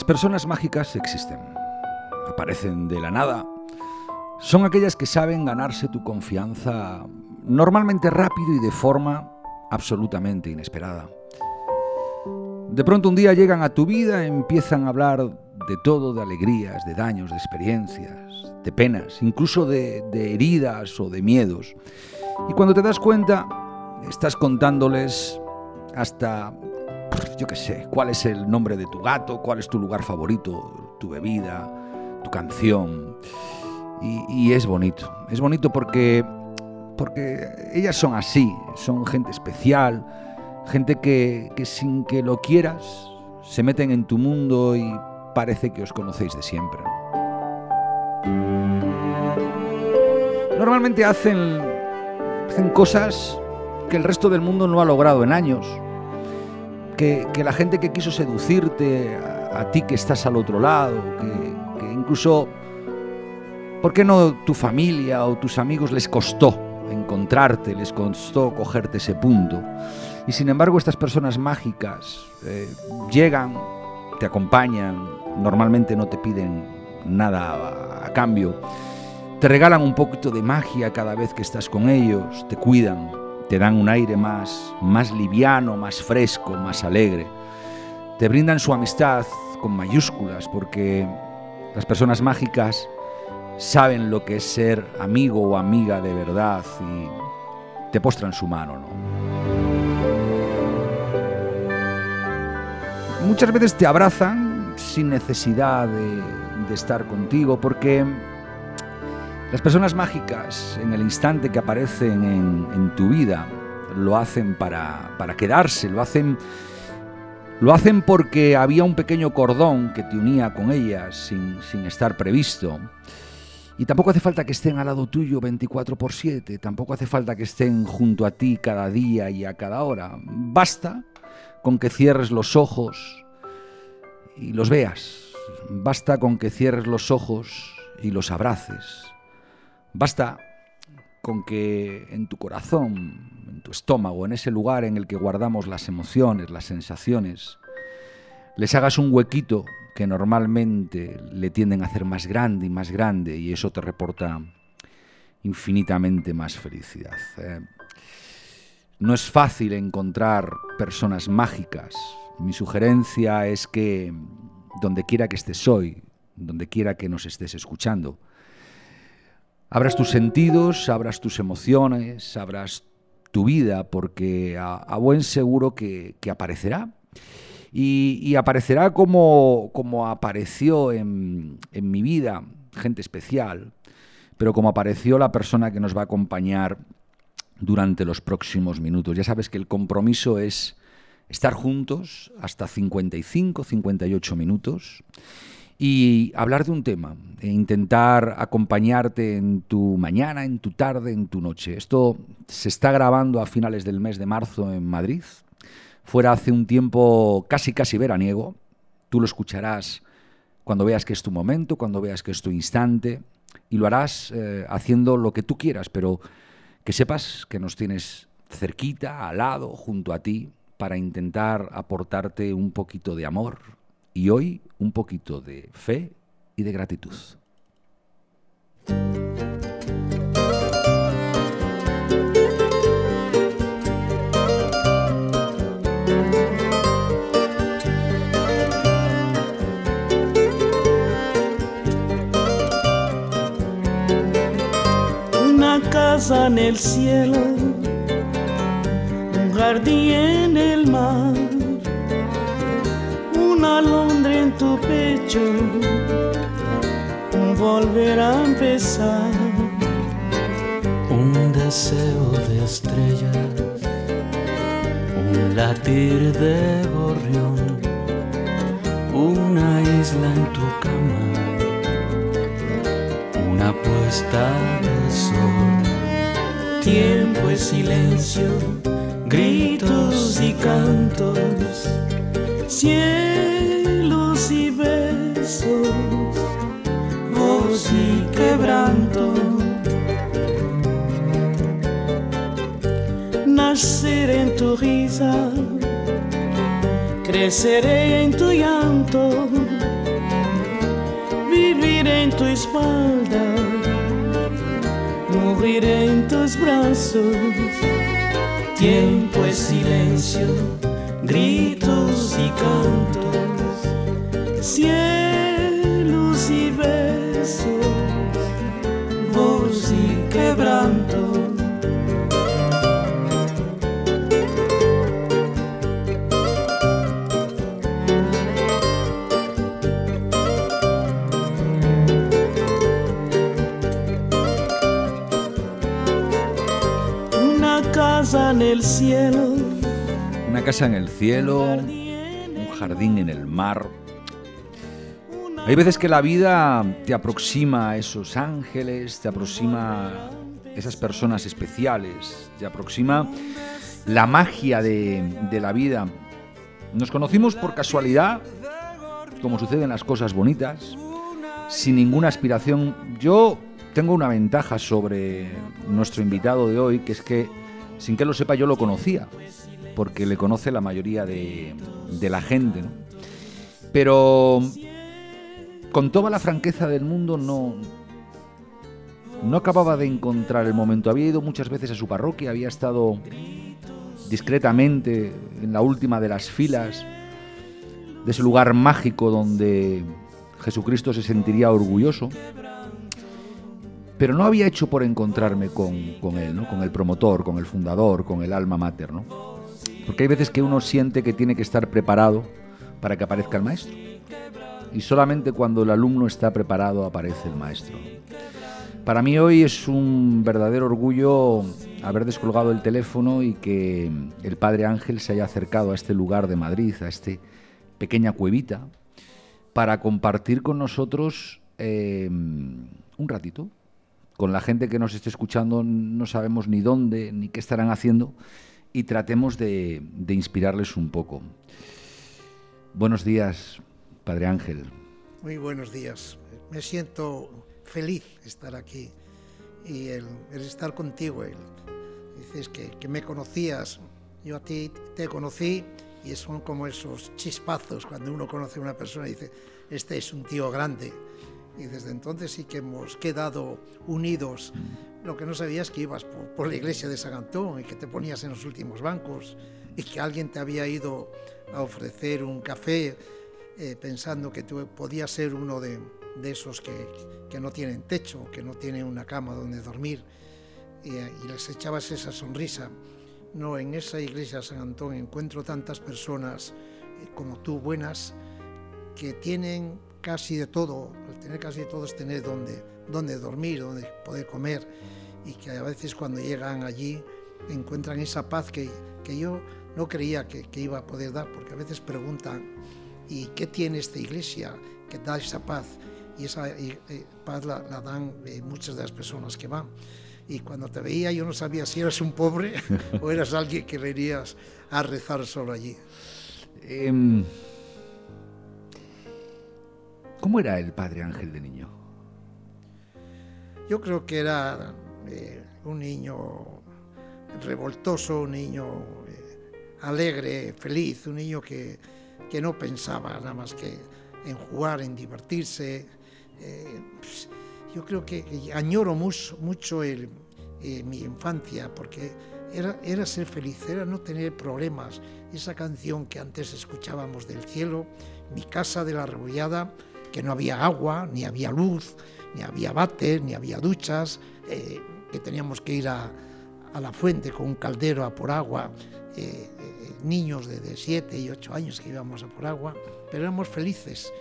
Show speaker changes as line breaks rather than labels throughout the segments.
Las personas mágicas existen. Aparecen de la nada. Son aquellas que saben ganarse tu confianza normalmente rápido y de forma absolutamente inesperada. De pronto un día llegan a tu vida, empiezan a hablar de todo, de alegrías, de daños, de experiencias, de penas, incluso de, de heridas o de miedos. Y cuando te das cuenta, estás contándoles hasta yo qué sé, cuál es el nombre de tu gato, cuál es tu lugar favorito, tu bebida, tu canción. Y, es bonito, es bonito porque, porque ellas son así, son gente especial, gente que, que sin que lo quieras se meten en tu mundo y parece que os conocéis de siempre. Normalmente hacen, hacen cosas que el resto del mundo no ha logrado en años que, la gente que quiso seducirte, a, ti que estás al otro lado, que, incluso, ¿por qué no tu familia o tus amigos les costó encontrarte, les costó cogerte ese punto? Y sin embargo estas personas mágicas eh, llegan, te acompañan, normalmente no te piden nada a cambio, te regalan un poquito de magia cada vez que estás con ellos, te cuidan, te dan un aire más, más liviano, más fresco, más alegre. Te brindan su amistad con mayúsculas porque las personas mágicas saben lo que es ser amigo o amiga de verdad y te postran su mano. ¿no? Muchas veces te abrazan sin necesidad de, de estar contigo porque las personas mágicas, en el instante que aparecen en, tu vida, lo hacen para, quedarse, lo hacen, lo hacen porque había un pequeño cordón que te unía con ellas sin, sin estar previsto. Y tampoco hace falta que estén al lado tuyo 24 por 7, tampoco hace falta que estén junto a ti cada día y a cada hora. Basta con que cierres los ojos y los veas. Basta con que cierres los ojos y los abraces. Basta con que en tu corazón, en tu estómago, en ese lugar en el que guardamos las emociones, las sensaciones, les hagas un huequito que normalmente le tienden a hacer más grande y más grande y eso te reporta infinitamente más felicidad. ¿eh? no es fácil encontrar personas mágicas. Mi sugerencia es que donde quiera que estés hoy, donde quiera que nos estés escuchando, abras tus sentidos, abras tus emociones, abras tu vida, porque a, buen seguro que, aparecerá. Y, aparecerá como, como apareció en, en mi vida, gente especial, pero como apareció la persona que nos va a acompañar durante los próximos minutos. Ya sabes que el compromiso es estar juntos hasta 55, 58 minutos y hablar de un tema, e intentar acompañarte en tu mañana, en tu tarde, en tu noche. Esto se está grabando a finales del mes de marzo en Madrid. Fuera hace un tiempo casi casi veraniego. Tú lo escucharás cuando veas que es tu momento, cuando veas que es tu instante y lo harás eh, haciendo lo que tú quieras, pero que sepas que nos tienes cerquita, al lado, junto a ti, para intentar aportarte un poquito de amor, y hoy un poquito de fe y de gratitud.
Una casa en el cielo, un jardín un volver a empezar,
un deseo de estrellas, un latir de gorrión, una isla en tu cama, una puesta de sol,
tiempo y silencio, gritos y cantos cielos y quebranto. Nacer en tu risa, creceré en tu llanto en tu espalda, morir en tus brazos. Tiempo es silencio, gritos y cantos,
casa en el cielo, un jardín en el mar. Hay veces que la vida te aproxima a esos ángeles, te aproxima a esas personas especiales, te aproxima la magia de, de la vida. Nos conocimos por casualidad, como suceden las cosas bonitas, sin ninguna aspiración. Yo tengo una ventaja sobre nuestro invitado de hoy, que es que sin que lo sepa yo lo conocía, porque le conoce la mayoría de, la gente. Pero con toda la franqueza del mundo no, no acababa de encontrar el momento. Había ido muchas veces a su parroquia, había estado discretamente en la última de las filas de ese lugar mágico donde Jesucristo se sentiría orgulloso pero no había hecho por encontrarme con, él, ¿no? con el promotor, con el fundador, con el alma mater. ¿no? Porque hay veces que uno siente que tiene que estar preparado para que aparezca el maestro. Y solamente cuando el alumno está preparado aparece el maestro. Para mí hoy es un verdadero orgullo haber descolgado el teléfono y que el Padre Ángel se haya acercado a este lugar de Madrid, a esta pequeña cuevita, para compartir con nosotros eh, un ratito, con la gente que nos esté escuchando no sabemos ni dónde ni qué estarán haciendo y tratemos de, inspirarles un poco. Buenos días, Padre Ángel.
Muy buenos días. Me siento feliz estar aquí y el, estar contigo. dices que, que, me conocías, yo a ti te conocí y son como esos chispazos cuando uno conoce a una persona y dice, este es un tío grande y desde entonces sí que hemos quedado unidos. Lo que no sabías es que ibas por, la iglesia de San Antón y que te ponías en los últimos bancos y que alguien te había ido a ofrecer un café eh, pensando que tú podías ser uno de, de esos que, que, no tienen techo, que no tienen una cama donde dormir y, y les echabas esa sonrisa. No, en esa iglesia de San Antón encuentro tantas personas eh, como tú, buenas, que tienen casi de todo, tener casi de todo es tener donde, donde dormir, donde poder comer y que a veces cuando llegan allí encuentran esa paz que, que yo no creía que, que, iba a poder dar, porque a veces preguntan, ¿y qué tiene esta iglesia que da esa paz? Y esa eh, paz la, dan eh, muchas de las personas que van. Y cuando te veía yo no sabía si eras un pobre o eras alguien que venías a rezar solo allí.
Em, ¿Cómo era el padre Ángel de niño?
Yo creo que era eh, un niño revoltoso, un niño eh, alegre, feliz, un niño que, que, no pensaba nada más que en jugar, en divertirse. Eh, pues, yo creo que añoro mucho, mucho mi infancia porque era, era ser feliz, era no tener problemas. Esa canción que antes escuchábamos del cielo, mi casa de la rebollada, que no había agua, ni había luz, ni había bates, ni había duchas, eh, que teníamos que ir a, la fuente con un caldero a por agua, eh, eh, niños de, 7 y 8 años que íbamos a por agua, pero éramos felices.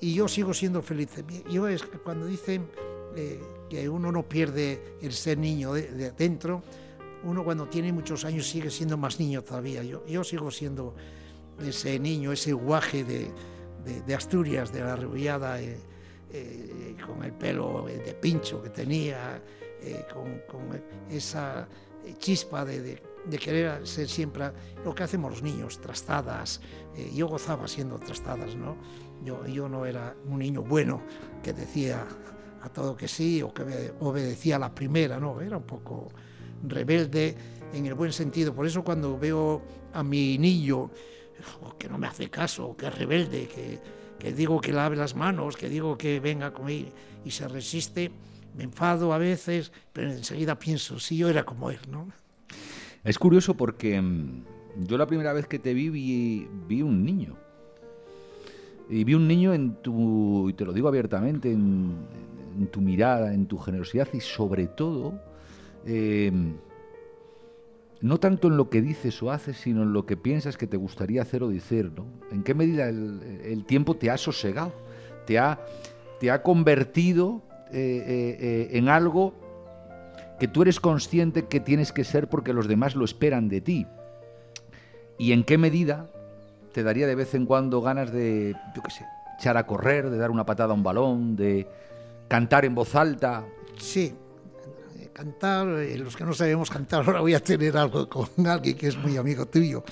y yo sigo siendo feliz. Yo es cuando dicen que uno no pierde el ser niño de, dentro, uno cuando tiene muchos años sigue siendo más niño todavía. Yo, yo sigo siendo ese niño, ese guaje de, de, Asturias, de la Rebullada, eh, eh, con el pelo de pincho que tenía, eh, con, esa chispa de, querer ser siempre lo que hacemos los niños, trastadas. yo gozaba siendo trastadas, ¿no? Yo, yo no era un niño bueno que decía a todo que sí o que obedecía a la primera, no, era un poco rebelde en el buen sentido. Por eso cuando veo a mi niño que no me hace caso, que es rebelde, que que digo que lave las manos, que digo que venga conmigo y se resiste, me enfado a veces, pero enseguida pienso, si yo era como él, ¿no?
Es curioso porque mm, yo la primera vez que te vi vi, un niño. Y vi un niño en tu, y te lo digo abiertamente, en, en tu mirada, en tu generosidad y sobre todo, eh, no tanto en lo que dices o haces, sino en lo que piensas que te gustaría hacer o decir, ¿no? ¿En qué medida el, tiempo te ha sosegado? Te ha, te ha convertido eh, eh, eh, en algo que tú eres consciente que tienes que ser porque los demás lo esperan de ti. ¿Y en qué medida te daría de vez en cuando ganas de, yo qué sé, echar a correr, de dar una patada a un balón, de cantar en voz alta?
Sí, cantar, eh, los que no sabemos cantar, ahora voy a tener algo con alguien que es muy amigo tuyo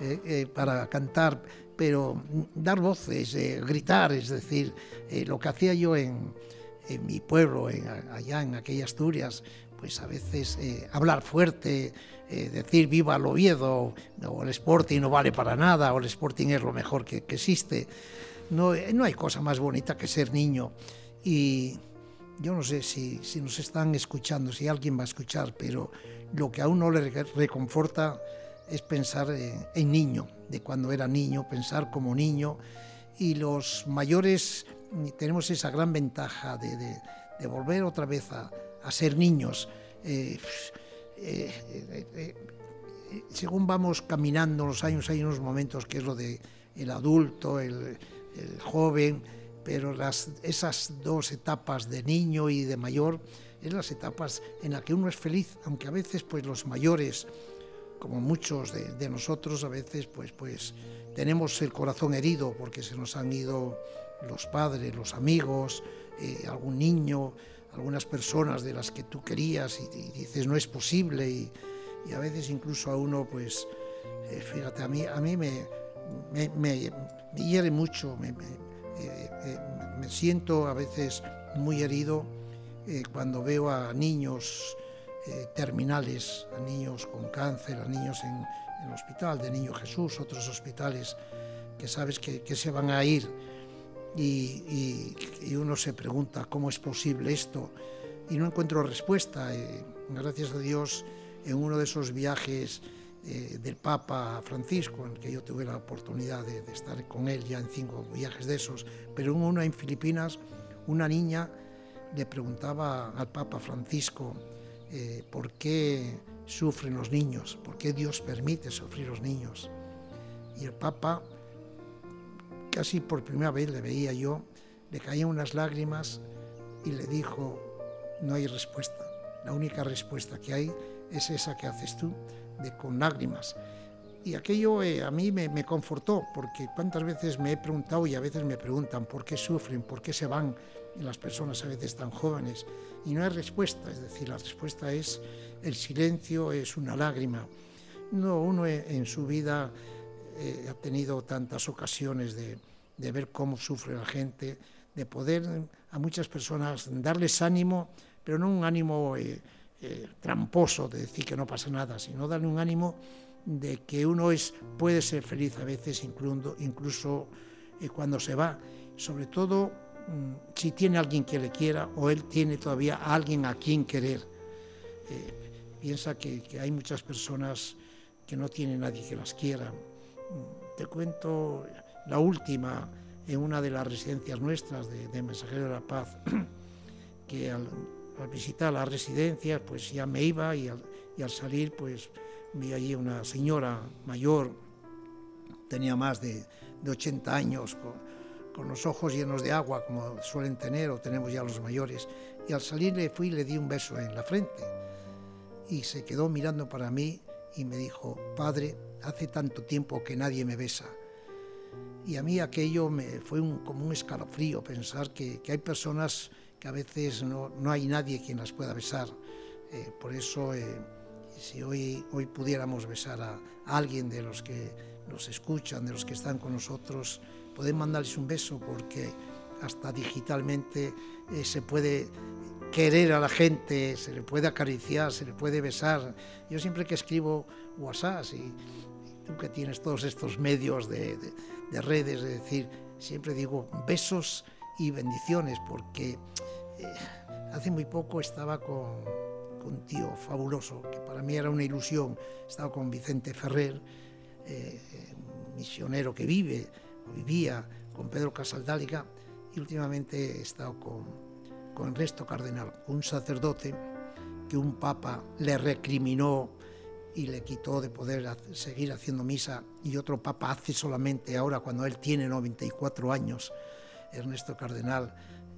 eh, eh, para cantar, pero dar voces, eh, gritar, es decir, eh, lo que hacía yo en, en mi pueblo, en, allá en aquella Asturias, pues a veces eh, hablar fuerte, eh, decir viva el Oviedo, o el Sporting no vale para nada, o el Sporting es lo mejor que, que existe. No, no hay cosa más bonita que ser niño. Y yo no sé si, si nos están escuchando, si alguien va a escuchar, pero lo que a uno le re- reconforta es pensar en, niño, de cuando era niño, pensar como niño. Y los mayores mm, tenemos esa gran ventaja de, volver otra vez a, ser niños. Eh, eh, eh, eh, según vamos caminando los años, hay unos momentos que es lo de el adulto, el joven, pero las, esas dos etapas de niño y de mayor, es las etapas en las que uno es feliz, aunque a veces pues los mayores, como muchos de, de nosotros, a veces pues, pues tenemos el corazón herido porque se nos han ido los padres, los amigos, eh, algún niño, algunas personas de las que tú querías y, y dices no es posible y, y, a veces incluso a uno pues eh, fíjate a mí a mí me me, me, me hiere mucho me, eh, eh, me, siento a veces muy herido eh, cuando veo a niños eh, terminales a niños con cáncer a niños en, en, el hospital de Niño Jesús otros hospitales que sabes que, que se van a ir y, y, y, uno se pregunta cómo es posible esto y no encuentro respuesta. Eh, gracias a Dios, en uno de esos viajes eh, del Papa Francisco, en el que yo tuve la oportunidad de, estar con él ya en cinco viajes de esos, pero en uno en Filipinas, una niña le preguntaba al Papa Francisco eh, por qué sufren los niños, por qué Dios permite sufrir los niños. Y el Papa casi por primera vez le veía yo, le caían unas lágrimas y le dijo, no hay respuesta. La única respuesta que hay es esa que haces tú, de con lágrimas. Y aquello eh, a mí me, me, confortó, porque cuántas veces me he preguntado y a veces me preguntan por qué sufren, por qué se van las personas a veces tan jóvenes. Y no hay respuesta, es decir, la respuesta es el silencio, es una lágrima. No, uno en su vida eh, ha tenido tantas ocasiones de, de, ver cómo sufre la gente, de poder a muchas personas darles ánimo, pero no un ánimo eh, eh, tramposo de decir que no pasa nada, sino darle un ánimo de que uno es, puede ser feliz a veces, incluso, eh, cuando se va, sobre todo mmm, si tiene alguien que le quiera o él tiene todavía a alguien a quien querer. Eh, piensa que, hay muchas personas que no tienen nadie que las quiera, te cuento la última en una de las residencias nuestras de, de Mensajero de la Paz, que al, al, visitar las residencias pues ya me iba y al, salir pues vi allí una señora mayor, tenía más de, de 80 años, con, con, los ojos llenos de agua como suelen tener o tenemos ya los mayores, y al salir le fui y le di un beso en la frente y se quedó mirando para mí y me dijo, padre, hace tanto tiempo que nadie me besa. Y a mí aquello me fue un, como un escalofrío pensar que, que, hay personas que a veces no, no, hay nadie quien las pueda besar. Eh, por eso, eh, si hoy, hoy pudiéramos besar a, alguien de los que nos escuchan, de los que están con nosotros, poder mandarles un beso porque hasta digitalmente eh, se puede querer a la gente, se le puede acariciar, se le puede besar. Yo siempre que escribo WhatsApp y, tú que tienes todos estos medios de, redes, es decir, siempre digo besos y bendiciones, porque eh, hace muy poco estaba con, un tío fabuloso, que para mí era una ilusión, estaba con Vicente Ferrer, eh, misionero que vive, o vivía con Pedro Casaldáliga, y últimamente he estado con, con Ernesto Cardenal, un sacerdote que un papa le recriminó y le quitó de poder seguir haciendo misa y otro papa hace solamente ahora cuando él tiene 94 años, Ernesto Cardenal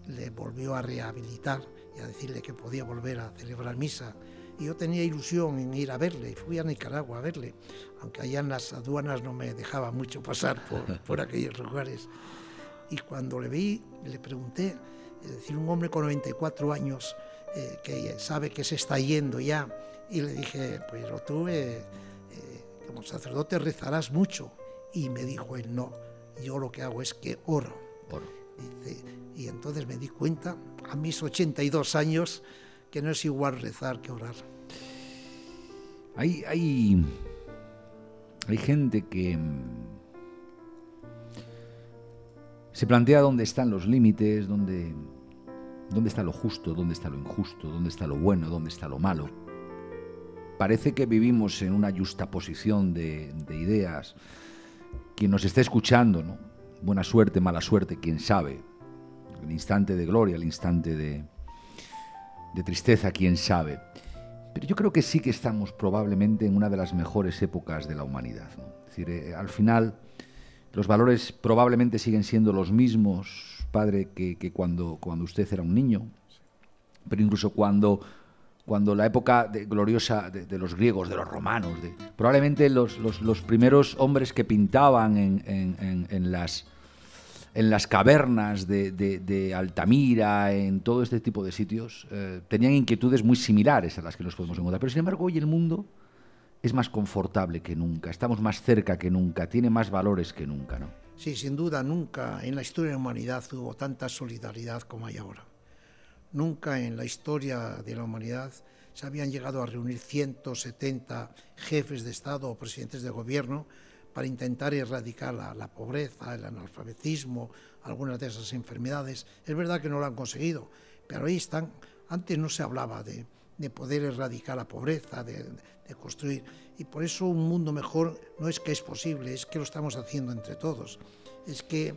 le volvió a rehabilitar y a decirle que podía volver a celebrar misa. Y yo tenía ilusión en ir a verle, y fui a Nicaragua a verle, aunque allá en las aduanas no me dejaba mucho pasar por, por aquellos lugares. Y cuando le vi, le pregunté, es decir, un hombre con 94 años eh, que sabe que se está yendo ya, y le dije, pero tú eh, eh, como sacerdote rezarás mucho. Y me dijo él, no, yo lo que hago es que oro. Y entonces me di cuenta, a mis 82 años, que no es igual rezar que orar.
Hay, hay, hay gente que mm, se plantea dónde están los límites, dónde, dónde está lo justo, dónde está lo injusto, dónde está lo bueno, dónde está lo malo. Parece que vivimos en una justaposición de, de ideas. Quien nos está escuchando, ¿no? buena suerte, mala suerte, quién sabe. El instante de gloria, el instante de, de tristeza, quién sabe. Pero yo creo que sí que estamos probablemente en una de las mejores épocas de la humanidad. Es decir, eh, al final los valores probablemente siguen siendo los mismos, padre, que, que cuando, cuando usted era un niño, pero incluso cuando cuando la época gloriosa de, los griegos, de los romanos, de, probablemente los, primeros hombres que pintaban en, las, en las cavernas de, Altamira, en todo este tipo de sitios, eh, tenían inquietudes muy similares a las que nos podemos encontrar. Pero sin embargo, hoy el mundo es más confortable que nunca, estamos más cerca que nunca, tiene más valores que nunca. ¿no?
Sí, sin duda, nunca en la historia de la humanidad hubo tanta solidaridad como hay ahora. Nunca en la historia de la humanidad se habían llegado a reunir 170 jefes de Estado o presidentes de gobierno para intentar erradicar la, pobreza, el analfabetismo, algunas de esas enfermedades. Es verdad que no lo han conseguido, pero ahí están. Antes no se hablaba de, poder erradicar la pobreza, de, de, construir. Y por eso un mundo mejor no es que es posible, es que lo estamos haciendo entre todos. Es que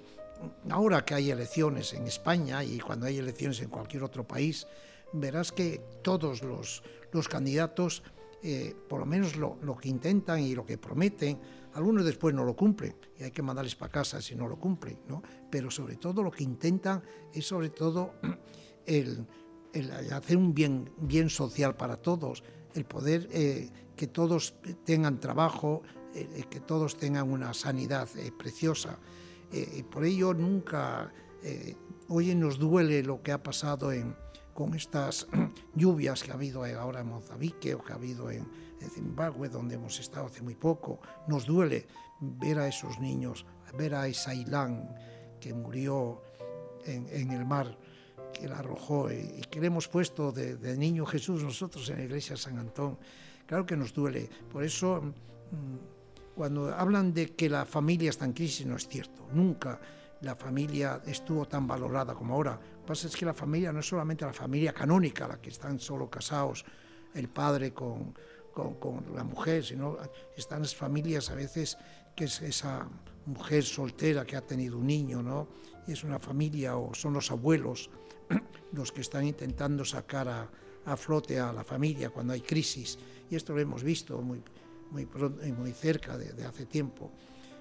ahora que hay elecciones en España y cuando hay elecciones en cualquier otro país, verás que todos los, candidatos, eh, por lo menos lo, que intentan y lo que prometen, algunos después no lo cumplen y hay que mandarles para casa si no lo cumplen, ¿no? pero sobre todo lo que intentan es sobre todo el, hacer un bien, bien social para todos, el poder eh, que todos tengan trabajo, eh, que todos tengan una sanidad preciosa. Eh, por ello nunca, eh, hoy nos duele lo que ha pasado en, con estas lluvias que ha habido ahora en Mozambique o que ha habido en, Zimbabue, donde hemos estado hace muy poco. Nos duele ver a esos niños, ver a Isailán que murió en, el mar, que la arrojó y, que le hemos puesto de, de, niño Jesús nosotros en la iglesia de San Antón. Claro que nos duele. Por eso... Mm, cuando hablan de que la familia está en crisis, no es cierto. Nunca la familia estuvo tan valorada como ahora. Lo que pasa es que la familia no es solamente la familia canónica, la que están solo casados, el padre con, con, la mujer, sino están las familias a veces que es esa mujer soltera que ha tenido un niño, ¿no? Y es una familia o son los abuelos los que están intentando sacar a, a flote a la familia cuando hay crisis. Y esto lo hemos visto muy, muy, muy cerca de, hace tiempo.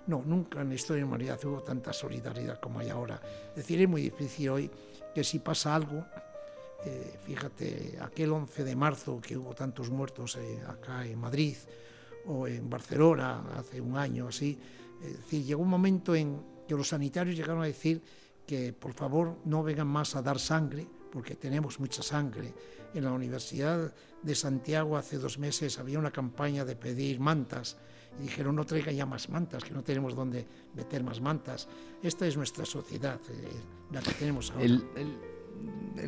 No, nunca en la historia de humanidad hubo tanta solidaridad como hay ahora. Es decir, es muy difícil hoy que si pasa algo, eh, fíjate, aquel 11 de marzo que hubo tantos muertos eh, acá en Madrid o en Barcelona hace un año así, es decir, llegó un momento en que los sanitarios llegaron a decir que por favor no vengan más a dar sangre, porque tenemos mucha sangre. En la Universidad de Santiago hace dos meses había una campaña de pedir mantas y dijeron no traiga ya más mantas, que no tenemos dónde meter más mantas. Esta es nuestra sociedad, eh, la que tenemos ahora.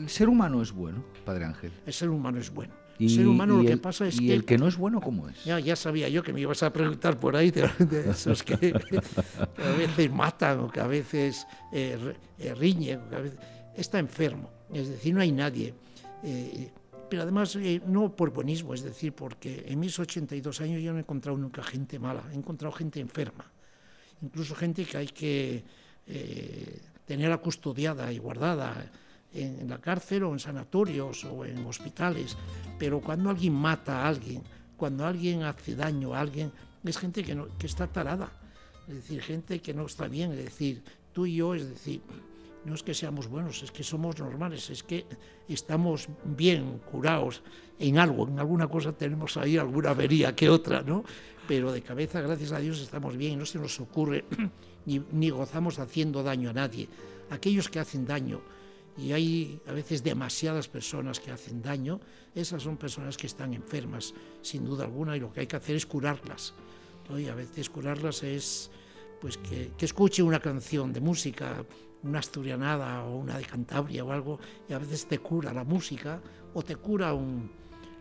Ser humano es bueno, Padre Ángel.
El ser humano es bueno. el ser humano lo que pasa es
y
que...
el que no es bueno, ¿cómo es?
Ya, ya sabía yo que me ibas a preguntar por ahí de, de esos que, que, a veces matan o que a veces eh, eh, riñen. Que a veces, está enfermo, es decir, no hay nadie. Eh, pero además eh, no por buenismo, es decir, porque en mis 82 años yo no he encontrado nunca gente mala, he encontrado gente enferma, incluso gente que hay que eh, tenerla custodiada y guardada en, la cárcel o en sanatorios o en hospitales, pero cuando alguien mata a alguien, cuando alguien hace daño a alguien, es gente que, no, que está tarada, es decir, gente que no está bien, es decir, tú y yo, es decir, no es que seamos buenos, es que somos normales, es que estamos bien curados en algo, en alguna cosa tenemos ahí alguna avería que otra, ¿no? Pero de cabeza, gracias a Dios, estamos bien y no se nos ocurre ni, ni gozamos haciendo daño a nadie. Aquellos que hacen daño, y hay a veces demasiadas personas que hacen daño, esas son personas que están enfermas, sin duda alguna, y lo que hay que hacer es curarlas. ¿no? Y a veces curarlas es pues que, que escuche una canción de música, una asturianada o una de Cantabria o algo, y a veces te cura la música o te cura un,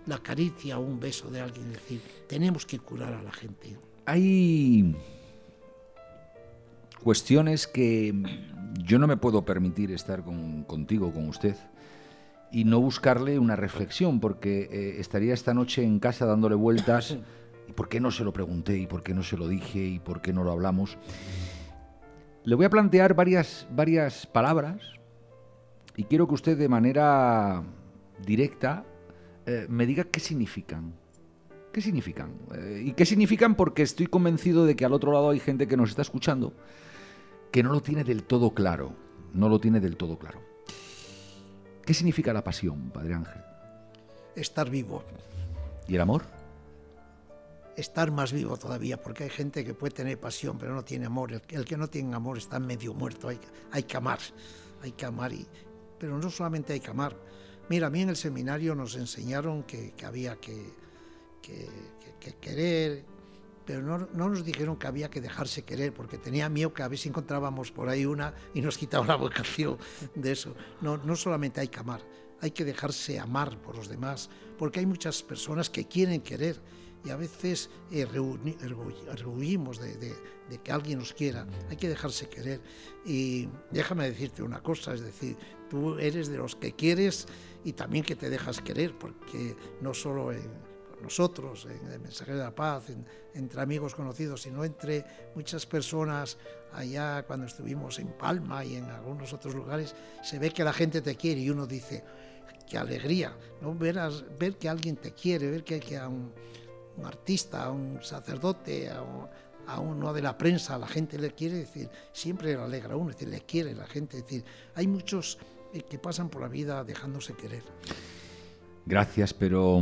la caricia o un beso de alguien. Es decir, tenemos que curar a la gente.
Hay cuestiones que yo no me puedo permitir estar con, contigo, con usted, y no buscarle una reflexión, porque eh, estaría esta noche en casa dándole vueltas. ¿Y por qué no se lo pregunté? ¿Y por qué no se lo dije? ¿Y por qué no lo hablamos? Le voy a plantear varias, varias palabras y quiero que usted de manera directa eh, me diga qué significan. ¿Qué significan? Eh, ¿Y qué significan? Porque estoy convencido de que al otro lado hay gente que nos está escuchando que no lo tiene del todo claro. No lo tiene del todo claro. ¿Qué significa la pasión, Padre Ángel?
Estar vivo.
¿Y el amor?
estar más vivo todavía, porque hay gente que puede tener pasión, pero no tiene amor. El, el que no tiene amor está medio muerto, hay, hay, que amar, hay que amar. Y, pero no solamente hay que amar. Mira, a mí en el seminario nos enseñaron que, que había que, que, que, querer, pero no, no, nos dijeron que había que dejarse querer, porque tenía miedo que a ver si encontrábamos por ahí una y nos quitaba la vocación de eso. No, no solamente hay que amar, hay que dejarse amar por los demás, porque hay muchas personas que quieren querer y a veces eh, rehuimos de, de, de, que alguien nos quiera, hay que dejarse querer. Y déjame decirte una cosa, es decir, tú eres de los que quieres y también que te dejas querer, porque no solo en nosotros, en el Mensaje de la Paz, en, entre amigos conocidos, sino entre muchas personas allá cuando estuvimos en Palma y en algunos otros lugares, se ve que la gente te quiere y uno dice, qué alegría, ¿no? ver, a, ver que alguien te quiere, ver que, que a un, un artista, a un sacerdote, a, un, a, uno de la prensa, la gente le quiere decir, siempre le alegra a uno, decir, le quiere la gente, decir, hay muchos eh, que pasan por la vida dejándose querer.
Gracias, pero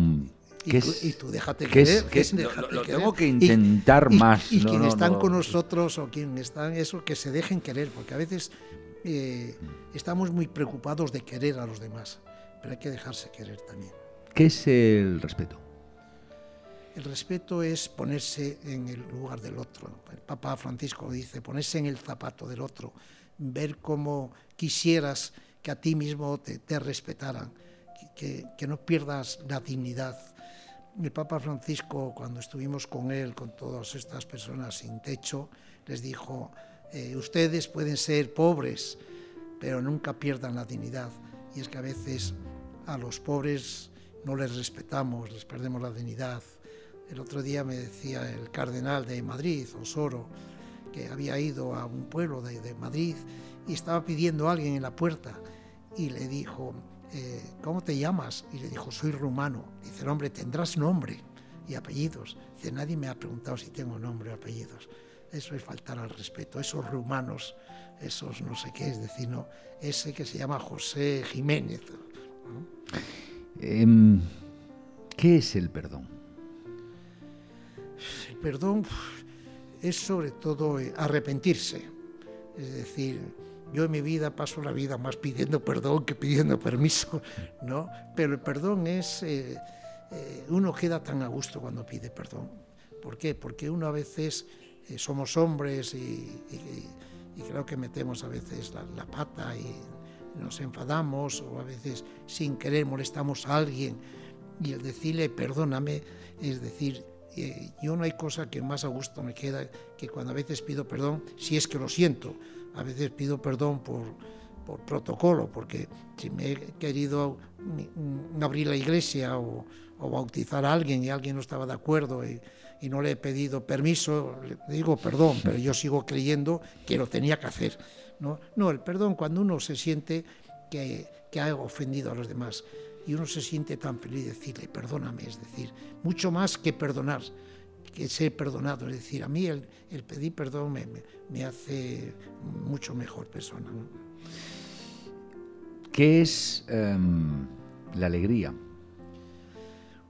y tú,
es,
y tú, déjate
¿qué
querer,
es, qué es,
déjate
lo, lo tengo que intentar
y,
más.
Y, y
no,
quienes
no,
están
no.
con nosotros o quienes están, eso, que se dejen querer, porque a veces eh, estamos muy preocupados de querer a los demás, pero hay que dejarse querer también.
¿Qué es el respeto?
El respeto es ponerse en el lugar del otro. El Papa Francisco dice, ponerse en el zapato del otro, ver cómo quisieras que a ti mismo te, te respetaran, que, que, no pierdas la dignidad. El Papa Francisco, cuando estuvimos con él, con todas estas personas sin techo, les dijo, eh, ustedes pueden ser pobres, pero nunca pierdan la dignidad. Y es que a veces a los pobres no les respetamos, les perdemos la dignidad. El otro día me decía el cardenal de Madrid, Osoro, que había ido a un pueblo de, de Madrid y estaba pidiendo a alguien en la puerta y le dijo, eh, ¿cómo te llamas? Y le dijo, soy rumano. Dice, el hombre, tendrás nombre y apellidos. Dice, nadie me ha preguntado si tengo nombre o apellidos. Eso es faltar al respeto. Esos rumanos, esos no sé qué, es decir, no, ese que se llama José Jiménez.
¿no? Eh, ¿Qué es el perdón?
El perdón es sobre todo arrepentirse. Es decir, yo en mi vida paso la vida más pidiendo perdón que pidiendo permiso, ¿no? Pero el perdón es, eh, eh, uno queda tan a gusto cuando pide perdón. ¿Por qué? Porque uno a veces eh, somos hombres y, y, y, creo que metemos a veces la, la, pata y nos enfadamos o a veces sin querer molestamos a alguien y el decirle perdóname, es decir, eh, yo no hay cosa que más a gusto me queda que cuando a veces pido perdón, si es que lo siento, a veces pido perdón por, por protocolo, porque si me he querido abrir la iglesia o, o bautizar a alguien y alguien no estaba de acuerdo y, y no le he pedido permiso, le digo perdón, pero yo sigo creyendo que lo tenía que hacer. No, no el perdón cuando uno se siente que, que ha ofendido a los demás y uno se siente tan feliz de decirle perdóname, es decir, mucho más que perdonar, que ser perdonado, es decir, a mí el, el pedir perdón me, me, hace mucho mejor persona. ¿no?
¿Qué es um, la alegría?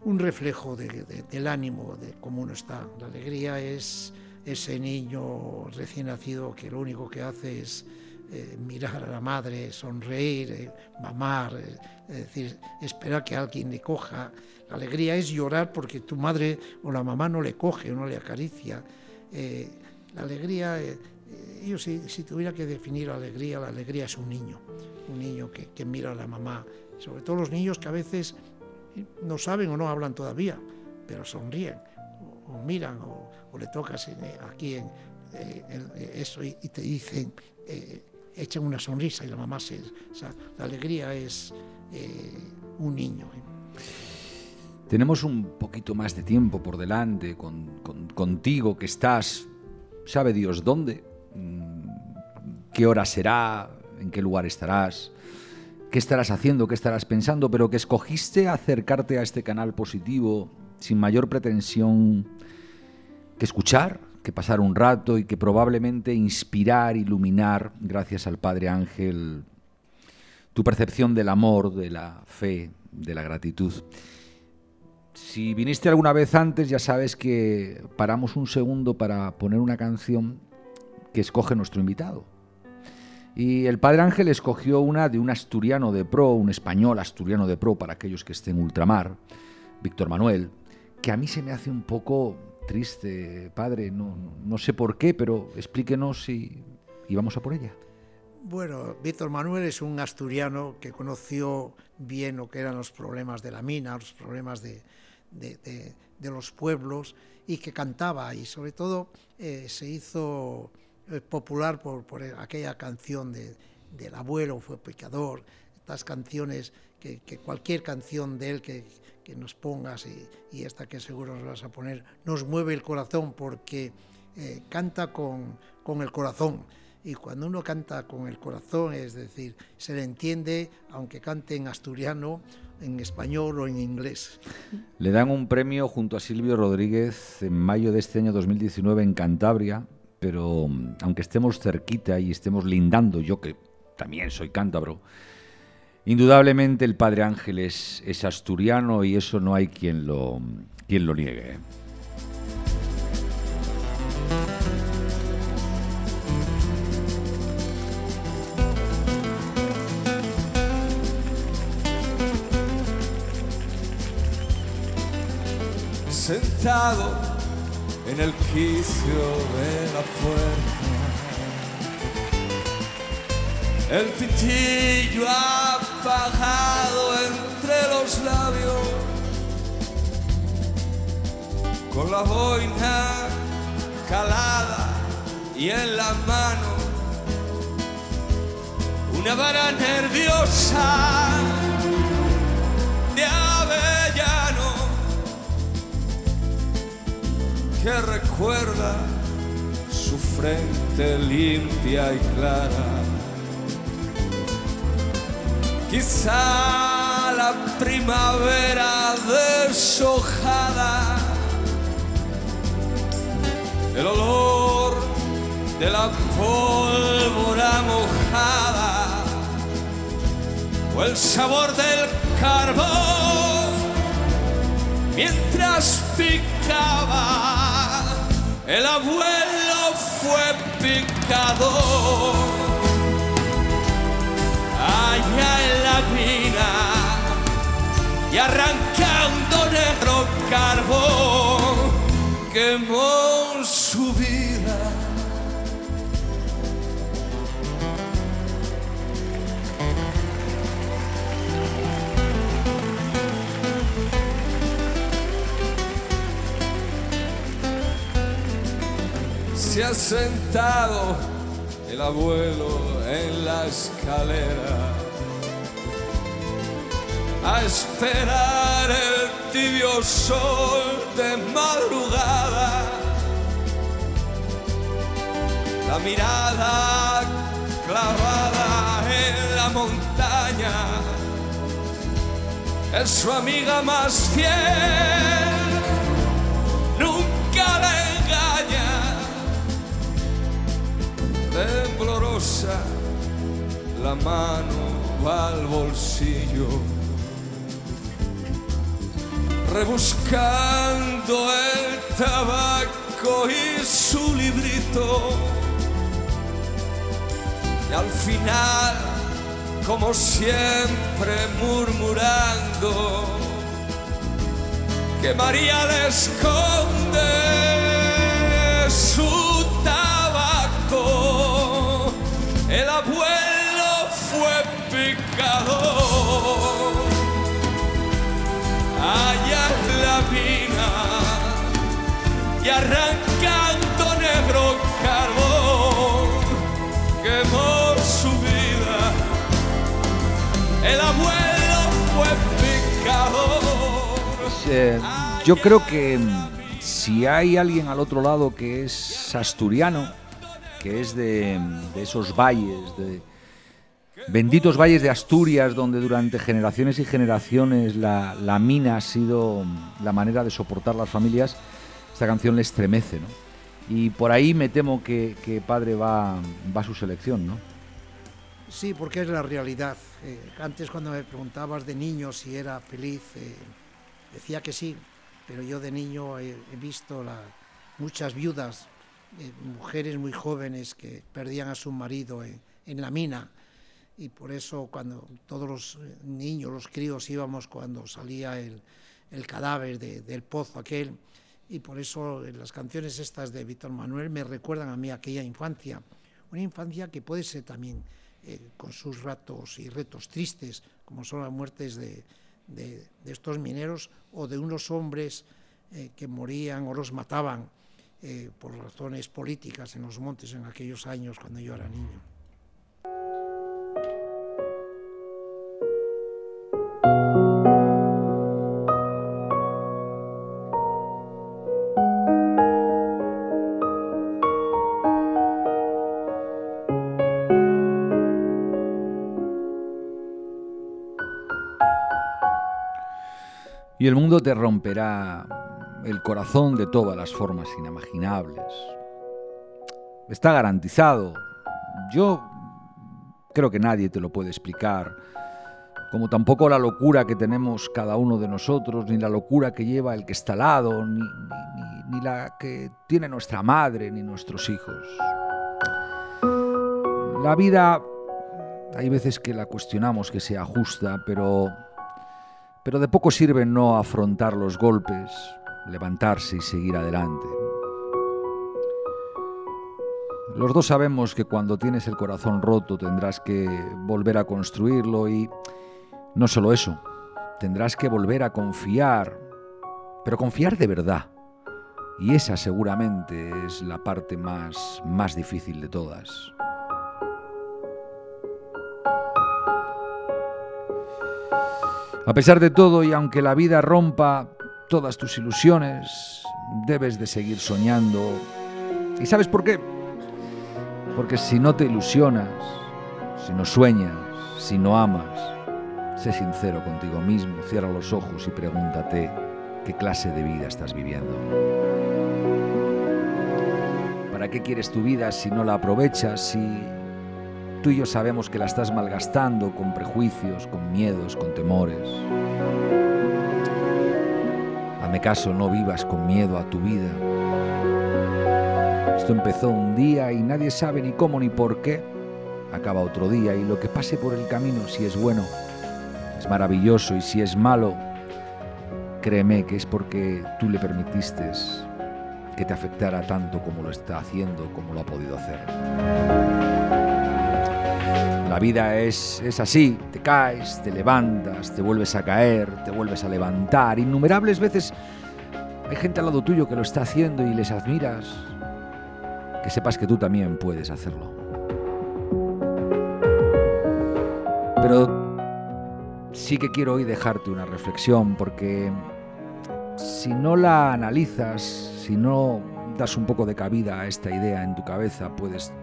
un reflejo de, de, del ánimo, de cómo uno está. La alegría es ese niño recién nacido que lo único que hace es eh, mirar a la madre, sonreír, eh, mamar, eh, decir, esperar que alguien le coja. La alegría es llorar porque tu madre o la mamá no le coge o no le acaricia. Eh, la alegría, yo si, tuviera que definir la alegría, la alegría es un niño, un niño que, mira a la mamá, sobre todo los niños que a veces no saben o no hablan todavía, pero sonríen o, miran o, le tocas en, aquí en, eso y, te dicen, echan una sonrisa y la mamá se... La alegría es eh, un niño.
Tenemos un poquito más de tiempo por delante con, contigo que estás, sabe Dios dónde, mm, qué hora será, en qué lugar estarás qué estarás haciendo, qué estarás pensando, pero que escogiste acercarte a este canal positivo sin mayor pretensión que escuchar, que pasar un rato y que probablemente inspirar, iluminar, gracias al Padre Ángel, tu percepción del amor, de la fe, de la gratitud. Si viniste alguna vez antes, ya sabes que paramos un segundo para poner una canción que escoge nuestro invitado. Y el Padre Ángel escogió una de un asturiano de pro, un español asturiano de pro para aquellos que estén ultramar, Víctor Manuel, que a mí se me hace un poco triste, padre, no, no sé por qué, pero explíquenos y, y vamos a por ella.
Bueno, Víctor Manuel es un asturiano que conoció bien lo que eran los problemas de la mina, los problemas de, de, los pueblos y que cantaba y sobre todo eh, se hizo popular por, por aquella canción de, del abuelo fue pecador, estas canciones que, que cualquier canción de él que, que nos pongas y, y, esta que seguro nos vas a poner nos mueve el corazón porque eh, canta con, con el corazón y cuando uno canta con el corazón, es decir, se le entiende aunque cante en asturiano, en español o en inglés.
Le dan un premio junto a Silvio Rodríguez en mayo de este año 2019 en Cantabria pero mm, aunque estemos cerquita y estemos lindando, yo que también soy cántabro, indudablemente el Padre Ángel es, asturiano y eso no hay quien lo, quien lo niegue.
Sentado en el quicio de la puerta. El pitillo apagado entre los labios, con la boina calada y en la mano una vara nerviosa de avellano que recuerda su frente limpia y clara. Quizá la primavera deshojada, el olor de la pólvora mojada. O el sabor del carbón mientras picaba. El abuelo fue picador raya en la mina y arrancando negro carbón quemó su vida. Se ha sentado el abuelo en la escalera a esperar el tibio sol de madrugada. La mirada clavada en la montaña es su amiga más fiel. Nunca la engaña. Temblorosa la mano al bolsillo rebuscando el tabaco y su librito. Y al final, como siempre, murmurando que María le esconde y arrancando negro carbón quemó su vida. El abuelo fue picador.
Eh, yo creo que mm, si hay alguien al otro lado que es asturiano, que es de, de esos valles, de benditos valles de Asturias, donde durante generaciones y generaciones la, la mina ha sido mm, la manera de soportar las familias, esta canción le estremece, ¿no? Y por ahí me temo que, padre va, va su selección, ¿no?
Sí, porque es la realidad. Eh, antes cuando me preguntabas de niño si era feliz, eh, decía que sí, pero yo de niño he, visto muchas viudas, eh, mujeres muy jóvenes que perdían a su marido en, la mina. Y por eso cuando todos los niños, los críos íbamos cuando salía el, el cadáver de- del pozo aquel, y por eso eh, las canciones estas de Víctor Manuel me recuerdan a mí aquella infancia, una infancia que puede ser también eh, con sus ratos y retos tristes, como son las muertes de, de- estos mineros o de unos hombres eh, que morían o los mataban por razones políticas en los montes en aquellos años cuando yo era niño.
Y el mundo te romperá el corazón de todas las formas inimaginables. Está garantizado. Yo creo que nadie te lo puede explicar. Como tampoco la locura que tenemos cada uno de nosotros, ni la locura que lleva el que está al lado, ni, ni- ni- la que tiene nuestra madre, ni nuestros hijos. La vida, hay veces que la cuestionamos que sea justa, pero pero de poco sirve no afrontar los golpes, levantarse y seguir adelante. Los dos sabemos que cuando tienes el corazón roto tendrás que volver a construirlo y no solo eso, tendrás que volver a confiar, pero confiar de verdad. Y esa seguramente es la parte más, más difícil de todas. A pesar de todo y aunque la vida rompa todas tus ilusiones, debes de seguir soñando. ¿Y sabes por qué? Porque si no te ilusionas, si no sueñas, si no amas, sé sincero contigo mismo, cierra los ojos y pregúntate qué clase de vida estás viviendo. ¿Para qué quieres tu vida si no la aprovechas, si tú y yo sabemos que la estás malgastando con prejuicios, con miedos, con temores. Hazme caso, no vivas con miedo a tu vida. Esto empezó un día y nadie sabe ni cómo ni por qué. Acaba otro día y lo que pase por el camino, si es bueno, es maravilloso y si es malo, créeme que es porque tú le permitiste que te afectara tanto como lo está haciendo, como lo ha podido hacer. La vida es, es así, te caes, te levantas, te vuelves a caer, te vuelves a levantar. Innumerables veces hay gente al lado tuyo que lo está haciendo y les admiras. que sepas que tú también puedes hacerlo. Pero sí que quiero hoy dejarte una reflexión porque si no la analizas, si no das un poco de cabida a esta idea en tu cabeza, puedes,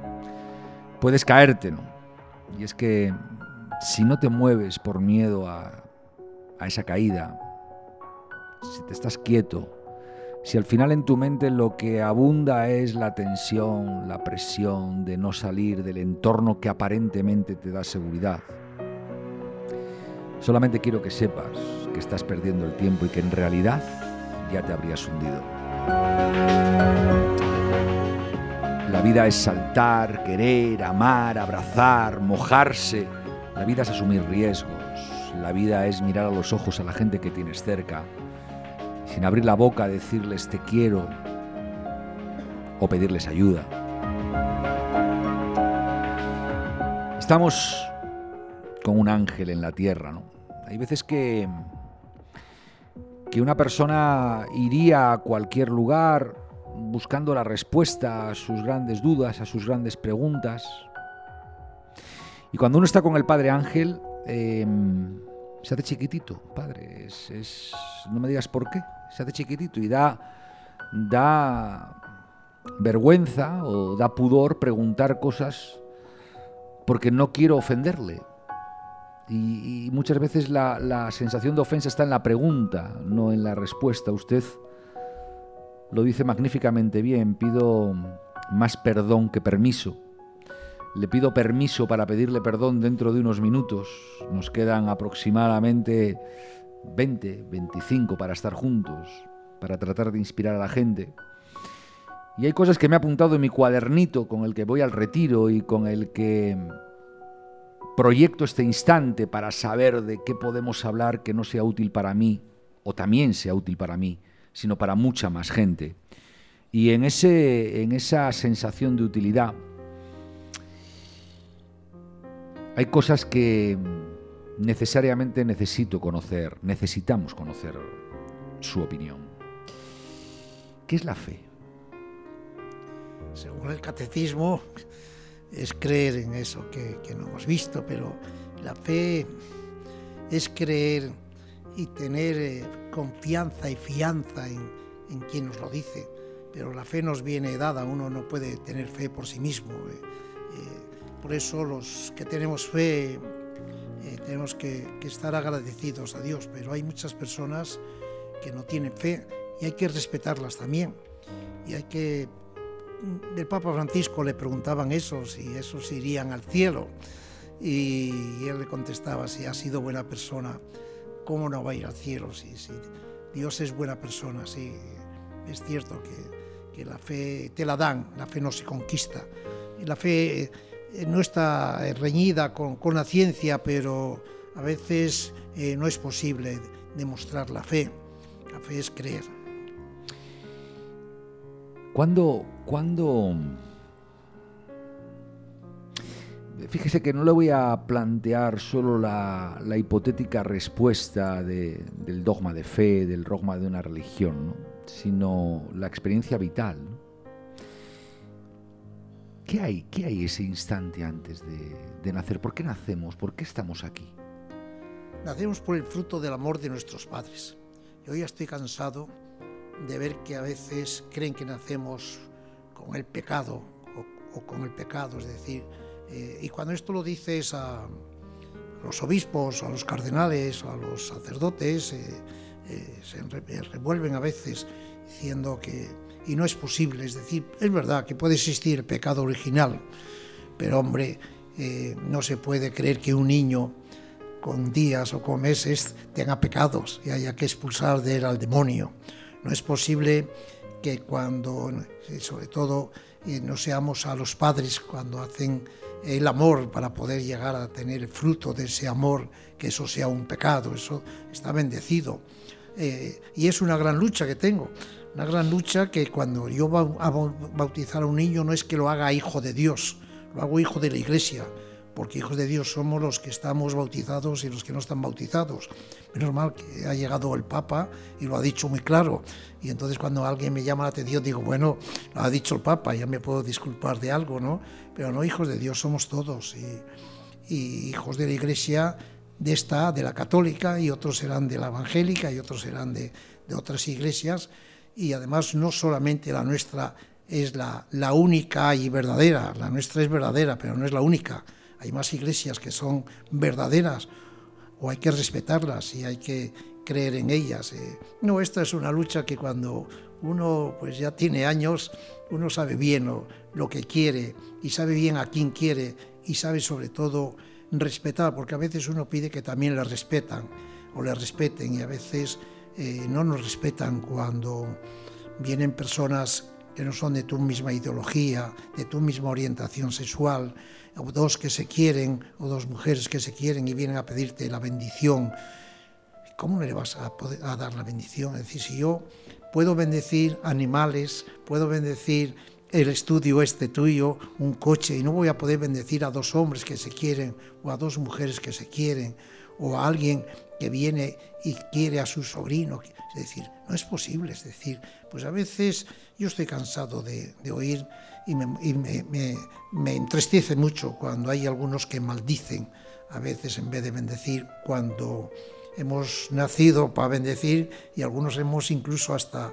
puedes caerte, ¿no? Y es que si no te mueves por miedo a, a esa caída, si te estás quieto, si al final en tu mente lo que abunda es la tensión, la presión de no salir del entorno que aparentemente te da seguridad, solamente quiero que sepas que estás perdiendo el tiempo y que en realidad ya te habrías hundido. La vida es saltar, querer, amar, abrazar, mojarse. La vida es asumir riesgos. La vida es mirar a los ojos a la gente que tienes cerca sin abrir la boca, decirles te quiero o pedirles ayuda. Estamos con un ángel en la tierra, ¿no? Hay veces que, que una persona iría a cualquier lugar buscando la respuesta a sus grandes dudas, a sus grandes preguntas. Y cuando uno está con el Padre Ángel, eh, se hace chiquitito, padre. Es, no me digas por qué, se hace chiquitito y da, da vergüenza o da pudor preguntar cosas porque no quiero ofenderle. Y, muchas veces la, la, sensación de ofensa está en la pregunta, no en la respuesta. Usted lo dice magníficamente bien, pido más perdón que permiso. Le pido permiso para pedirle perdón dentro de unos minutos. Nos quedan aproximadamente 20, 25 para estar juntos, para tratar de inspirar a la gente. Y hay cosas que me he apuntado en mi cuadernito con el que voy al retiro y con el que proyecto este instante para saber de qué podemos hablar que no sea útil para mí, o también sea útil para mí, sino para mucha más gente. Y en, ese, en esa sensación de utilidad, hay cosas que necesariamente necesito conocer, necesitamos conocer su opinión. ¿Qué es la fe?
Según el catecismo, es creer en eso que, no hemos visto, pero la fe es creer y tener eh, confianza y fianza en, en, quien nos lo dice. Pero la fe nos viene dada, uno no puede tener fe por sí mismo. Eh, eh, por eso los que tenemos fe eh, tenemos que, estar agradecidos a Dios, pero hay muchas personas que no tienen fe y hay que respetarlas también. Y hay que... Del Papa Francisco le preguntaban eso, si esos irían al cielo. Y, él le contestaba, si ha sido buena persona, ¿cómo no va a ir al cielo? Si, Dios es buena persona, sí. Es cierto que, la fe te la dan, la fe no se conquista. La fe eh, no está eh, reñida con, la ciencia, pero a veces eh, no es posible demostrar la fe. La fe es creer.
¿Cuándo, cuando Fíjese que no le voy a plantear solo la, hipotética respuesta del dogma de fe, del dogma de una religión, sino la experiencia vital. ¿Qué hay? ¿Qué hay ese instante antes de, nacer? ¿Por qué nacemos? ¿Por qué estamos aquí?
Nacemos por el fruto del amor de nuestros padres. Yo ya estoy cansado de ver que a veces creen que nacemos con el pecado o, con el pecado, es decir, eh, y cuando esto lo dices a, los obispos, a los cardenales, a los sacerdotes, eh, eh, se revuelven a veces diciendo que y no es posible. Es decir, es verdad que puede existir pecado original, pero hombre, eh, no se puede creer que un niño con días o con meses tenga pecados y haya que expulsar de él al demonio. No es posible que cuando, sobre todo, eh, no seamos a los padres cuando hacen el amor para poder llegar a tener el fruto de ese amor, que eso sea un pecado, eso está bendecido. Eh, y es una gran lucha que tengo, una gran lucha que cuando yo voy a bautizar a un niño no es que lo haga hijo de Dios, lo hago hijo de la iglesia, porque hijos de Dios somos los que estamos bautizados y los que no están bautizados. Menos mal que ha llegado el Papa y lo ha dicho muy claro. Y entonces cuando alguien me llama la atención digo, bueno, lo ha dicho el Papa, ya me puedo disculpar de algo, ¿no? Pero no, hijos de Dios somos todos. Y, hijos de la Iglesia de esta, de la católica, y otros serán de la evangélica, y otros serán de, otras iglesias. Y además no solamente la nuestra es la única y verdadera, la nuestra es verdadera, pero no es la única hay más iglesias que son verdaderas o hay que respetarlas y hay que creer en ellas. Eh. No, esta es una lucha que cuando uno pues ya tiene años, uno sabe bien lo, lo que quiere y sabe bien a quién quiere y sabe sobre todo respetar, porque a veces uno pide que también le respetan o le respeten y a veces eh, no nos respetan cuando vienen personas que no son de tu misma ideología, de tu misma orientación sexual, o dos que se quieren, o dos mujeres que se quieren y vienen a pedirte la bendición, ¿cómo no le vas a, poder, dar la bendición? Es decir, si yo puedo bendecir animales, puedo bendecir el estudio este tuyo, un coche, y no voy a poder bendecir a dos hombres que se quieren, o a dos mujeres que se quieren, o a alguien que viene y quiere a su sobrino. Es decir, no es posible. Es decir, pues a veces yo estoy cansado de oír y, me, y me, me, me, entristece mucho cuando hay algunos que maldicen, a veces en vez de bendecir, cuando hemos nacido para bendecir y algunos hemos incluso hasta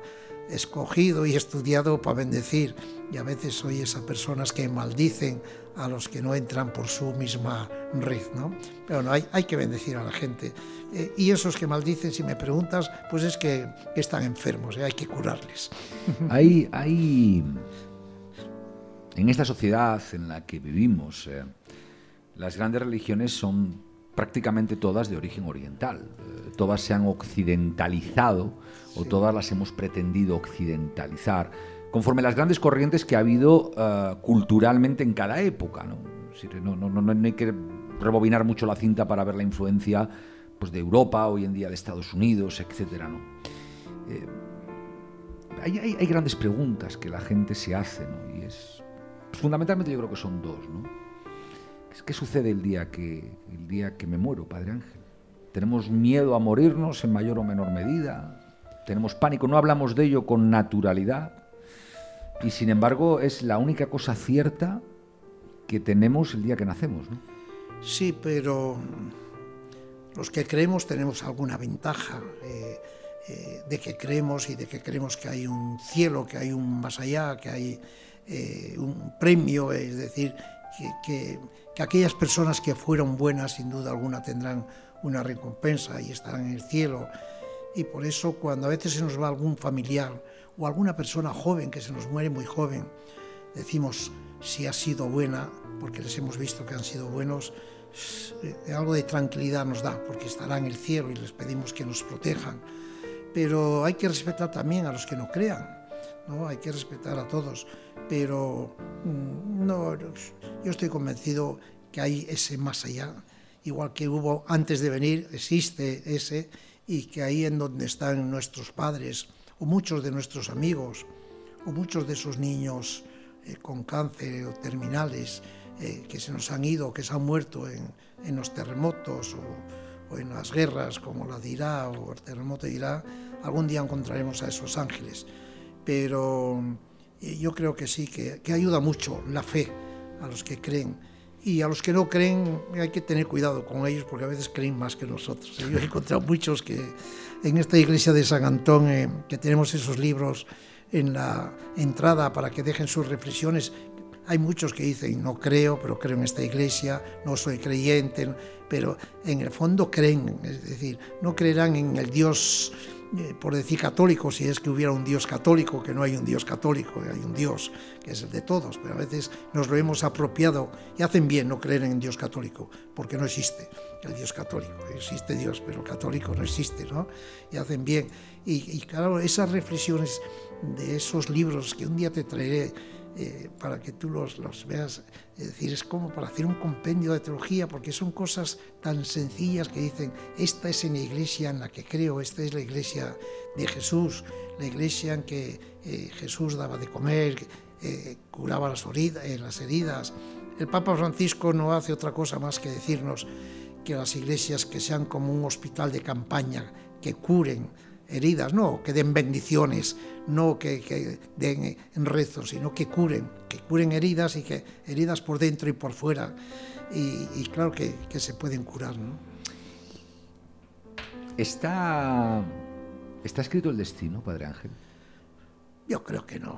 escogido y estudiado para bendecir. Y a veces soy esas personas que maldicen a los que no entran por su misma red, ¿no? Pero no, hay, hay que bendecir a la gente. Eh, y esos que maldicen, si me preguntas, pues es que están enfermos, ¿eh? hay que curarles.
Hay, hay en esta sociedad en la que vivimos, eh, las grandes religiones son prácticamente todas de origen oriental. Eh, todas se han occidentalizado o todas las hemos pretendido occidentalizar conforme las grandes corrientes que ha habido uh, culturalmente en cada época. ¿no? No, no, no, no hay que rebobinar mucho la cinta para ver la influencia pues, de Europa, hoy en día de Estados Unidos, etc. ¿no? Eh, hay, hay, hay, grandes preguntas que la gente se hace ¿no? y es fundamentalmente yo creo que son dos. ¿no? ¿Qué sucede el día que, el día que me muero, Padre Ángel? ¿Tenemos miedo a morirnos en mayor o menor medida? ¿Tenemos pánico? No hablamos de ello con naturalidad. Y sin embargo es la única cosa cierta que tenemos el día que nacemos. ¿no?
Sí, pero los que creemos tenemos alguna ventaja. Eh, eh, de que creemos y de que creemos que hay un cielo, que hay un más allá, que hay eh, un premio, es decir, que, que, que, aquellas personas que fueron buenas sin duda alguna tendrán una recompensa y estarán en el cielo. Y por eso cuando a veces se nos va algún familiar o alguna persona joven que se nos muere muy joven, decimos si ha sido buena, porque les hemos visto que han sido buenos, eh, algo de tranquilidad nos da, porque estará en el cielo y les pedimos que nos protejan. Pero hay que respetar también a los que no crean, ¿no? hay que respetar a todos pero mm, no, yo estoy convencido que hay ese más allá, igual que hubo antes de venir, existe ese, y que ahí en donde están nuestros padres, o muchos de nuestros amigos, o muchos de esos niños eh, con cáncer o terminales eh, que se nos han ido, que se han muerto en, en los terremotos o, o, en las guerras como la de Irak o el terremoto de Irak, algún día encontraremos a esos ángeles. Pero yo creo que sí, que, que, ayuda mucho la fe a los que creen. Y a los que no creen hay que tener cuidado con ellos porque a veces creen más que nosotros. Yo he encontrado muchos que en esta iglesia de San Antón, eh, que tenemos esos libros en la entrada para que dejen sus reflexiones, hay muchos que dicen, no creo, pero creo en esta iglesia, no soy creyente, pero en el fondo creen, es decir, no creerán en el Dios eh, por decir católico, si es que hubiera un Dios católico, que no hay un Dios católico, hay un Dios que es el de todos, pero a veces nos lo hemos apropiado y hacen bien no creer en Dios católico, porque no existe el Dios católico, existe Dios, pero el católico no existe, ¿no? Y hacen bien. Y, y claro, esas reflexiones de esos libros que un día te traeré, eh, para que tú los, los, veas. Es decir, es como para hacer un compendio de teología, porque son cosas tan sencillas que dicen, esta es en la iglesia en la que creo, esta es la iglesia de Jesús, la iglesia en que eh, Jesús daba de comer, eh, curaba las, heridas, las heridas, el Papa Francisco no hace otra cosa más que decirnos que las iglesias que sean como un hospital de campaña, que curen heridas, no que den bendiciones, no que, den rezos, sino que curen, que curen heridas y que heridas por dentro y por fuera. Y, y claro que, que, se pueden curar. ¿no?
¿Está, ¿Está escrito el destino, Padre Ángel?
Yo creo que no.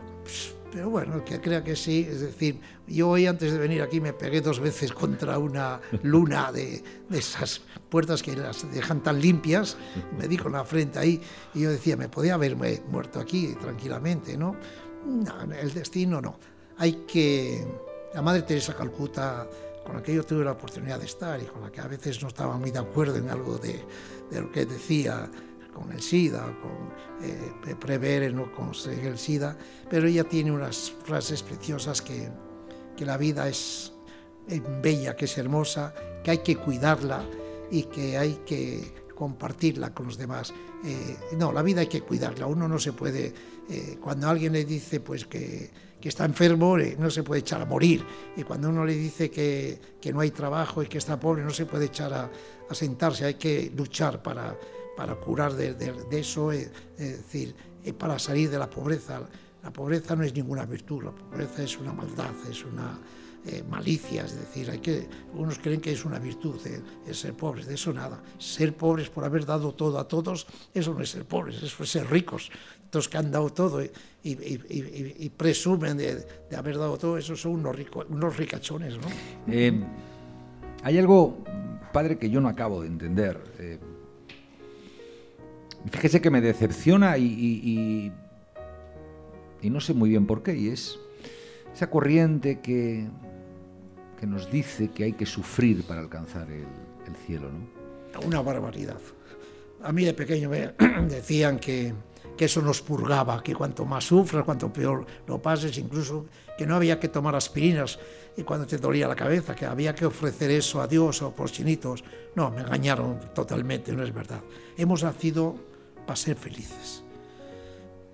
Pero bueno, el que crea que sí, es decir, yo hoy antes de venir aquí me pegué dos veces contra una luna de, de esas puertas que las dejan tan limpias, me di con la frente ahí y yo decía, me podía haberme muerto aquí tranquilamente, ¿no? No, el destino no. Hay que... La Madre Teresa Calcuta, con la que yo tuve la oportunidad de estar y con la que a veces no estaba muy de acuerdo en algo de, de lo que decía, con el SIDA, con eh, prever no conseguir el SIDA, pero ella tiene unas frases preciosas que, que la vida es, bella, que es hermosa, que hay que cuidarla y que hay que compartirla con los demás. Eh, no, la vida hay que cuidarla, uno no se puede, eh, cuando alguien le dice pues que, que está enfermo, eh, no se puede echar a morir, y cuando uno le dice que, que no hay trabajo y que está pobre, no se puede echar a sentarse, hay que luchar para, para curar de, eso, es, es decir, para salir de la pobreza. La pobreza no es ninguna virtud, la pobreza es una maldad, es una eh, malicia, es decir, hay que, algunos creen que es una virtud, eh, es ser pobres, de eso nada. Ser pobres por haber dado todo a todos, eso no es ser pobres, eso es ser ricos. Estos que han dado todo y, presumen de, haber dado todo, esos son unos ricachones, ¿no?
Eh, hay algo, padre, que yo no acabo de entender. Fíjese que me decepciona y, y, y, no sé muy bien por qué, y es esa corriente que, que nos dice que hay que sufrir para alcanzar el, el cielo, ¿no?
Una barbaridad. A mí de pequeño me decían que, que eso nos purgaba, que cuanto más sufras, cuanto peor lo pases, incluso que no había que tomar aspirinas y cuando te dolía la cabeza, que había que ofrecer eso a Dios o por chinitos. No, me engañaron totalmente, no es verdad. Hemos nacido para ser felices.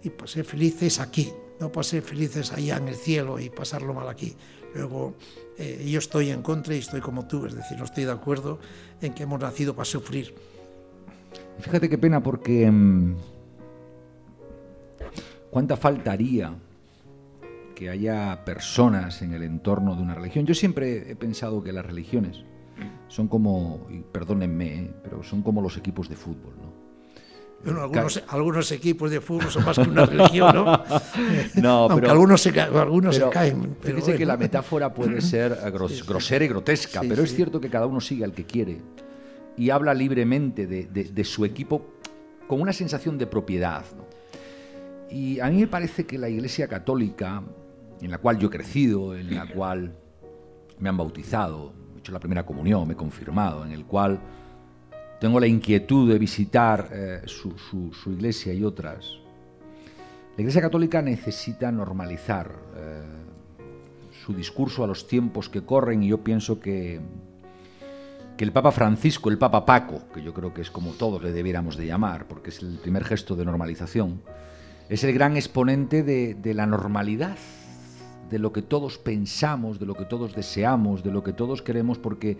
Y para ser felices aquí, no para ser felices allá en el cielo y pasarlo mal aquí. Luego, eh, yo estoy en contra y estoy como tú, es decir, no estoy de acuerdo en que hemos nacido para sufrir.
Fíjate qué pena porque mmm, cuánta faltaría que haya personas en el entorno de una religión. Yo siempre he pensado que las religiones son como, perdónenme, ¿eh? pero son como los equipos de fútbol, ¿no?
Bueno, algunos, algunos, equipos de fútbol son más que una religión, ¿no?
no
Aunque
pero,
algunos, se, algunos
pero,
se caen.
Pero fíjese bueno. que la metáfora puede ser gros, sí, sí. grosera y grotesca, sí, pero es cierto que cada uno sigue al que quiere y habla libremente de, de, de su equipo con una sensación de propiedad. ¿no? Y a mí me parece que la Iglesia Católica, en la cual yo he crecido, en la cual me han bautizado, he hecho la primera comunión, me he confirmado, en el cual tengo la inquietud de visitar eh, su, iglesia y otras. La Iglesia Católica necesita normalizar eh, su discurso a los tiempos que corren y yo pienso que, que el Papa Francisco, el Papa Paco, que yo creo que es como todos le debiéramos de llamar, porque es el primer gesto de normalización, es el gran exponente de la normalidad, de lo que todos pensamos, de lo que todos deseamos, de lo que todos queremos, porque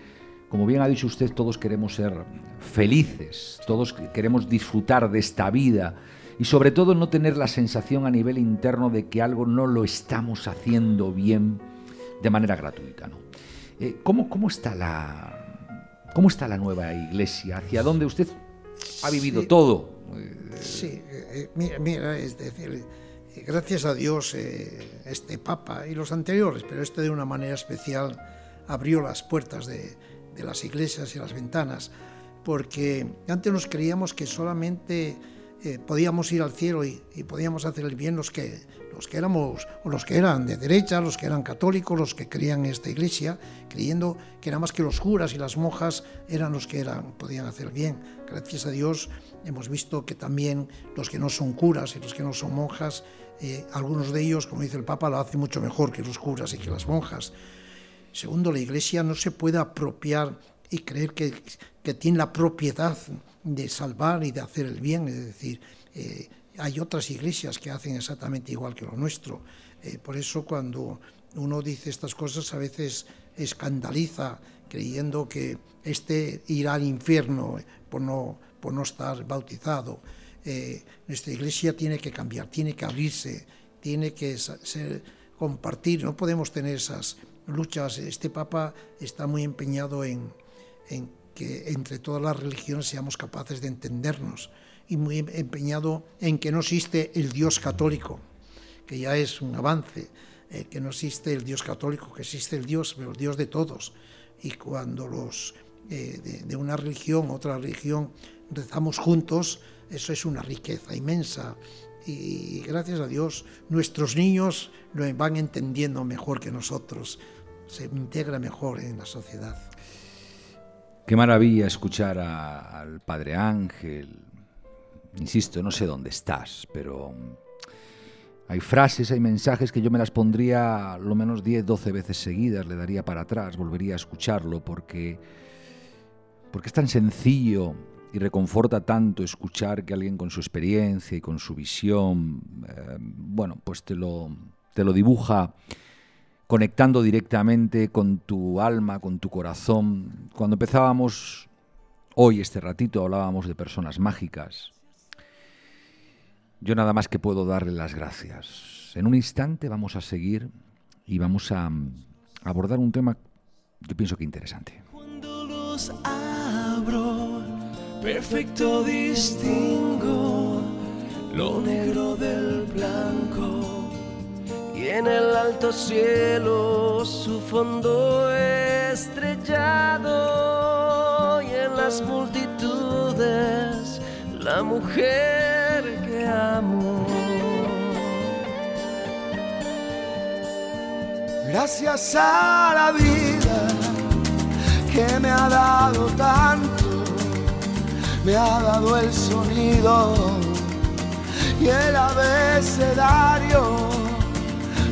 como bien ha dicho usted, todos queremos ser felices, todos queremos disfrutar de esta vida y sobre todo no tener la sensación a nivel interno de que algo no lo estamos haciendo bien de manera gratuita. ¿no? Eh, ¿cómo, ¿Cómo está la cómo está la nueva iglesia? ¿Hacia dónde usted ha vivido
sí,
todo?
Sí, eh, mira, mira, es decir, gracias a Dios eh, este Papa y los anteriores, pero este de una manera especial abrió las puertas de, de las iglesias y las ventanas, porque antes nos creíamos que solamente eh, podíamos ir al cielo y, podíamos hacer el bien los que, los que éramos, o los que eran de derecha, los que eran católicos, los que creían en esta iglesia, creyendo que nada más que los curas y las monjas eran los que eran, podían hacer el bien. Gracias a Dios hemos visto que también los que no son curas y los que no son monjas, eh, algunos de ellos, como dice el Papa, lo hacen mucho mejor que los curas y que las monjas. Segundo, la Iglesia no se puede apropiar y creer que, que tiene la propiedad de salvar y de hacer el bien. Es decir, eh, hay otras iglesias que hacen exactamente igual que lo nuestro. Eh, por eso cuando uno dice estas cosas a veces escandaliza creyendo que este irá al infierno por no, por no estar bautizado. Eh, nuestra iglesia tiene que cambiar, tiene que abrirse, tiene que ser, compartir, no podemos tener esas luchas. Este Papa está muy empeñado en, que entre todas las religiones seamos capaces de entendernos y muy empeñado en que no existe el Dios católico, que ya es un avance, eh, que no existe el Dios católico, que existe el Dios, pero el Dios de todos. Y cuando los eh, de, de, una religión, otra religión, rezamos juntos, eso es una riqueza inmensa. Y gracias a Dios, nuestros niños lo van entendiendo mejor que nosotros, se integra mejor en la sociedad.
Qué maravilla escuchar a, al Padre Ángel. Insisto, no sé dónde estás, pero hay frases, hay mensajes que yo me las pondría lo menos 10, 12 veces seguidas, le daría para atrás, volvería a escucharlo porque, porque es tan sencillo y reconforta tanto escuchar que alguien con su experiencia y con su visión, eh, bueno, pues te lo, te lo dibuja conectando directamente con tu alma, con tu corazón. Cuando empezábamos hoy este ratito hablábamos de personas mágicas. Yo nada más que puedo darle las gracias. En un instante vamos a seguir y vamos a abordar un tema yo pienso que interesante.
Cuando los abro, perfecto distingo lo negro del blanco y en el alto cielo su fondo estrellado y en las multitudes la mujer que amo.
Gracias a la vida que me ha dado tanto, me ha dado el sonido y el abecedario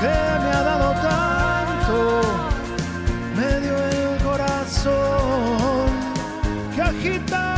que me ha dado tanto, me dio el corazón que agita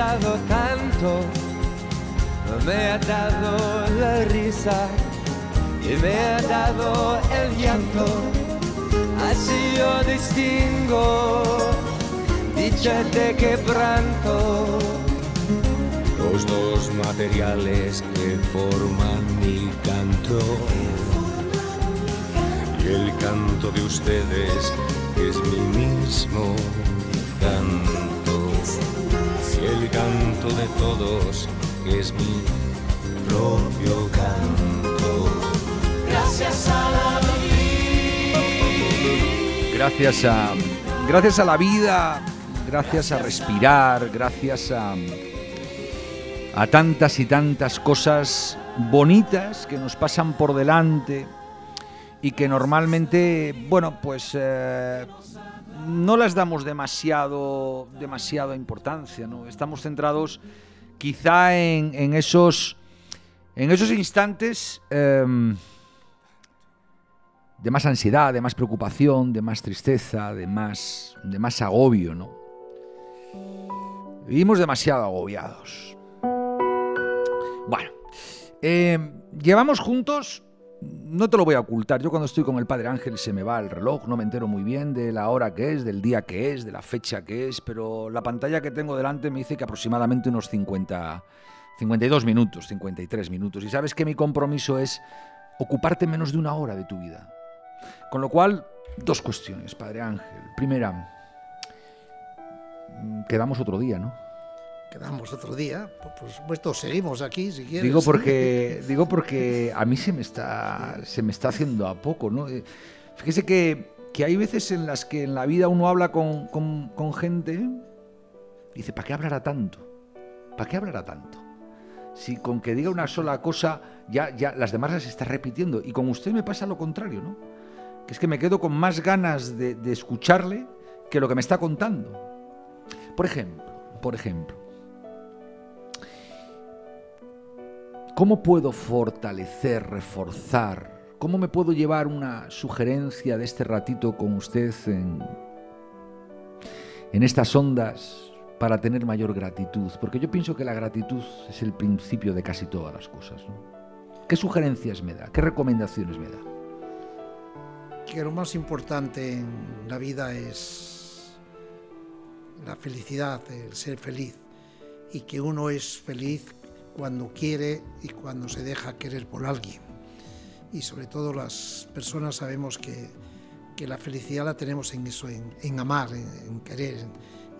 dado tanto, me ha dado la risa y me ha dado el llanto. Así yo distingo dicha de quebranto.
Los dos materiales que forman mi canto. Y el canto de ustedes es mi mismo canto. El canto de todos es mi propio canto.
Gracias a la
Gracias a, gracias a la vida, gracias a respirar, gracias a, a tantas y tantas cosas, bonitas que nos pasan por delante y que normalmente, bueno, pues eh, no las damos demasiado, demasiada importancia, ¿no? Estamos centrados quizá en, en esos, en esos instantes em, de más ansiedad, de más preocupación, de más tristeza, de más, de más agobio, ¿no? Vivimos demasiado agobiados. Bueno, em, llevamos juntos no te lo voy a ocultar, yo cuando estoy con el Padre Ángel se me va el reloj, no me entero muy bien de la hora que es, del día que es, de la fecha que es, pero la pantalla que tengo delante me dice que aproximadamente unos 50, 52 minutos, 53 minutos. Y sabes que mi compromiso es ocuparte menos de una hora de tu vida. Con lo cual, dos cuestiones, Padre Ángel. Primera, mm, quedamos otro día, ¿no?
Quedamos otro día. Por supuesto, seguimos aquí si quieres.
Digo porque, digo porque a mí se me está, se me está haciendo a poco, ¿no? Eh, fíjese que, que hay veces en las que en la vida uno habla con, con, con gente y dice, ¿para qué hablará tanto? ¿Para qué hablará tanto? Si con que diga una sola cosa ya, ya las demás las está repitiendo. Y con usted me pasa lo contrario, ¿no? Que es que me quedo con más ganas de, de escucharle que lo que me está contando. Por ejemplo, por ejemplo, ¿Cómo puedo fortalecer, reforzar? ¿Cómo me puedo llevar una sugerencia de este ratito con usted en, en estas ondas para tener mayor gratitud? Porque yo pienso que la gratitud es el principio de casi todas las cosas. ¿Qué sugerencias me da? ¿Qué recomendaciones me da?
Que lo más importante en la vida es la felicidad, el ser feliz. Y que uno es feliz cuando quiere y cuando se deja querer por alguien. Y sobre todo las personas sabemos que, que la felicidad la tenemos en eso, en, amar, en, querer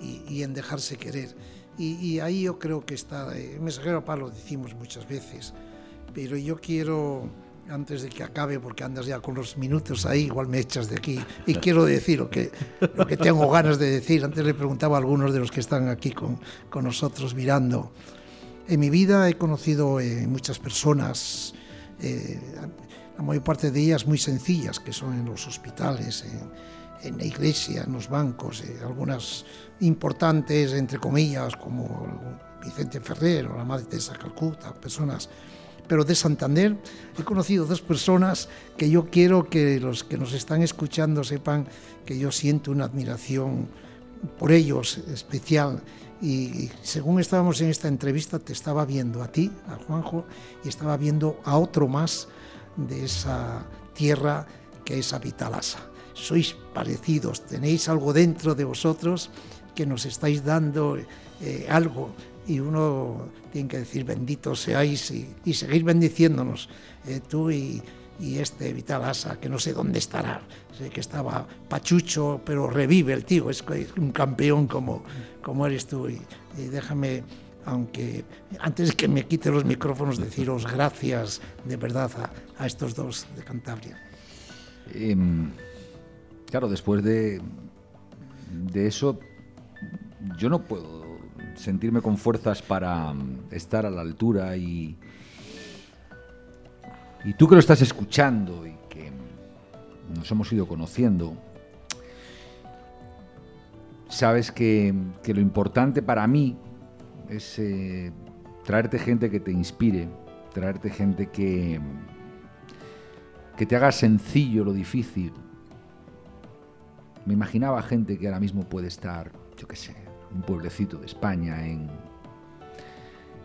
y, en dejarse querer. Y, ahí yo creo que está, eh, mensajero Pablo decimos muchas veces, pero yo quiero, antes de que acabe, porque andas ya con los minutos ahí, igual me echas de aquí, y quiero decir lo que, lo que tengo ganas de decir. Antes le preguntaba a algunos de los que están aquí con, con nosotros mirando, en mi vida he conocido eh, muchas personas, eh, la mayor parte de ellas muy sencillas, que son en los hospitales, en, la iglesia, en los bancos, eh, algunas importantes, entre comillas, como Vicente Ferrer o la Madre Teresa Calcuta, personas pero de Santander. He conocido dos personas que yo quiero que los que nos están escuchando sepan que yo siento una admiración por ellos especial y según estábamos en esta entrevista te estaba viendo a ti, a Juanjo, y estaba viendo a otro más de esa tierra que es Avitalasa. Sois parecidos, tenéis algo dentro de vosotros que nos estáis dando eh, algo y uno tiene que decir benditos seáis y, seguir bendiciéndonos, eh, tú y, y este Vital Asa, que no sé dónde estará, sé que estaba pachucho, pero revive el tío, es un campeón como, como eres tú. Y, déjame, aunque antes que me quite los micrófonos, deciros gracias de verdad a, estos dos de Cantabria.
Em, claro, después de, de eso, yo no puedo sentirme con fuerzas para estar a la altura y y tú que lo estás escuchando y que nos hemos ido conociendo, sabes que, lo importante para mí es eh, traerte gente que te inspire, traerte gente que, que te haga sencillo lo difícil. Me imaginaba gente que ahora mismo puede estar, yo qué sé, un pueblecito de España, en,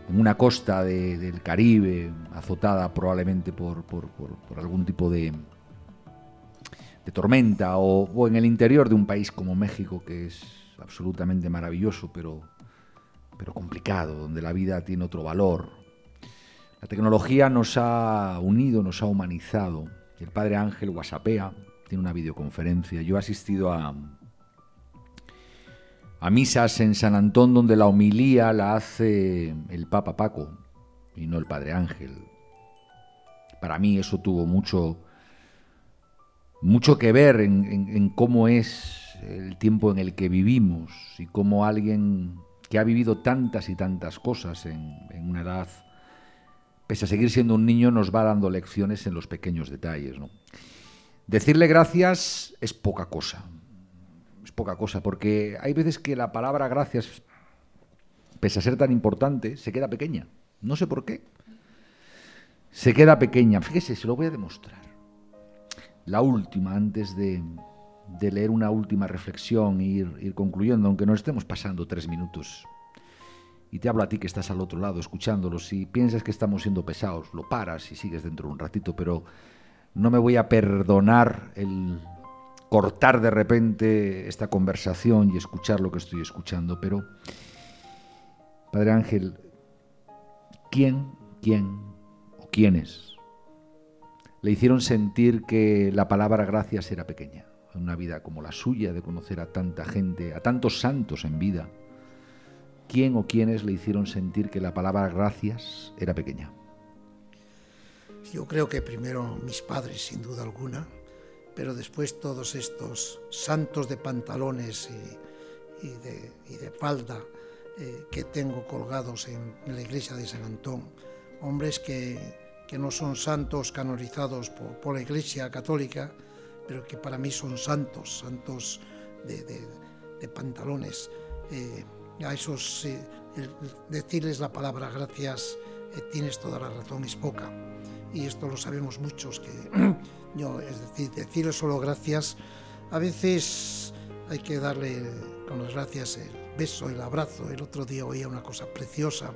en una costa del Caribe, azotada probablemente por, algún tipo de, de tormenta, o, en el interior de un país como México, que es absolutamente maravilloso, pero, pero complicado, donde la vida tiene otro valor. La tecnología nos ha unido, nos ha humanizado. El padre Ángel WhatsAppea, tiene una videoconferencia. Yo he asistido a, a misas en San Antón donde la homilía la hace el Papa Paco y no el Padre Ángel. Para mí eso tuvo mucho, mucho que ver en, cómo es el tiempo en el que vivimos y cómo alguien que ha vivido tantas y tantas cosas en, una edad pese a seguir siendo un niño, nos va dando lecciones en los pequeños detalles. ¿no? Decirle gracias es poca cosa, es poca cosa, porque hay veces que la palabra gracias, pese a ser tan importante, se queda pequeña. No sé por qué. Se queda pequeña. Fíjese, se lo voy a demostrar. La última, antes de, de leer una última reflexión e ir, ir concluyendo, aunque no estemos pasando tres minutos y te hablo a ti que estás al otro lado escuchándolo, si piensas que estamos siendo pesados, lo paras y sigues dentro un ratito, pero no me voy a perdonar el cortar de repente esta conversación y escuchar lo que estoy escuchando, pero Padre Ángel, ¿quién, quién o quiénes le hicieron sentir que la palabra gracias era pequeña? En una vida como la suya, de conocer a tanta gente, a tantos santos en vida, quién o quiénes le hicieron sentir que la palabra gracias era pequeña?
Yo creo que primero mis padres, sin duda alguna, pero después todos estos santos de pantalones y, y, de, y de, falda eh, que tengo colgados en, la iglesia de San Antón, hombres que, que no son santos canonizados por, por, la iglesia católica, pero que para mí son santos, santos de, de, de pantalones. Eh, a esos eh, decirles la palabra gracias, eh, tienes toda la razón, es poca. Y esto lo sabemos muchos, que yo, es decir, decirles solo gracias, a veces hay que darle con las gracias el beso, el abrazo. El otro día oía una cosa preciosa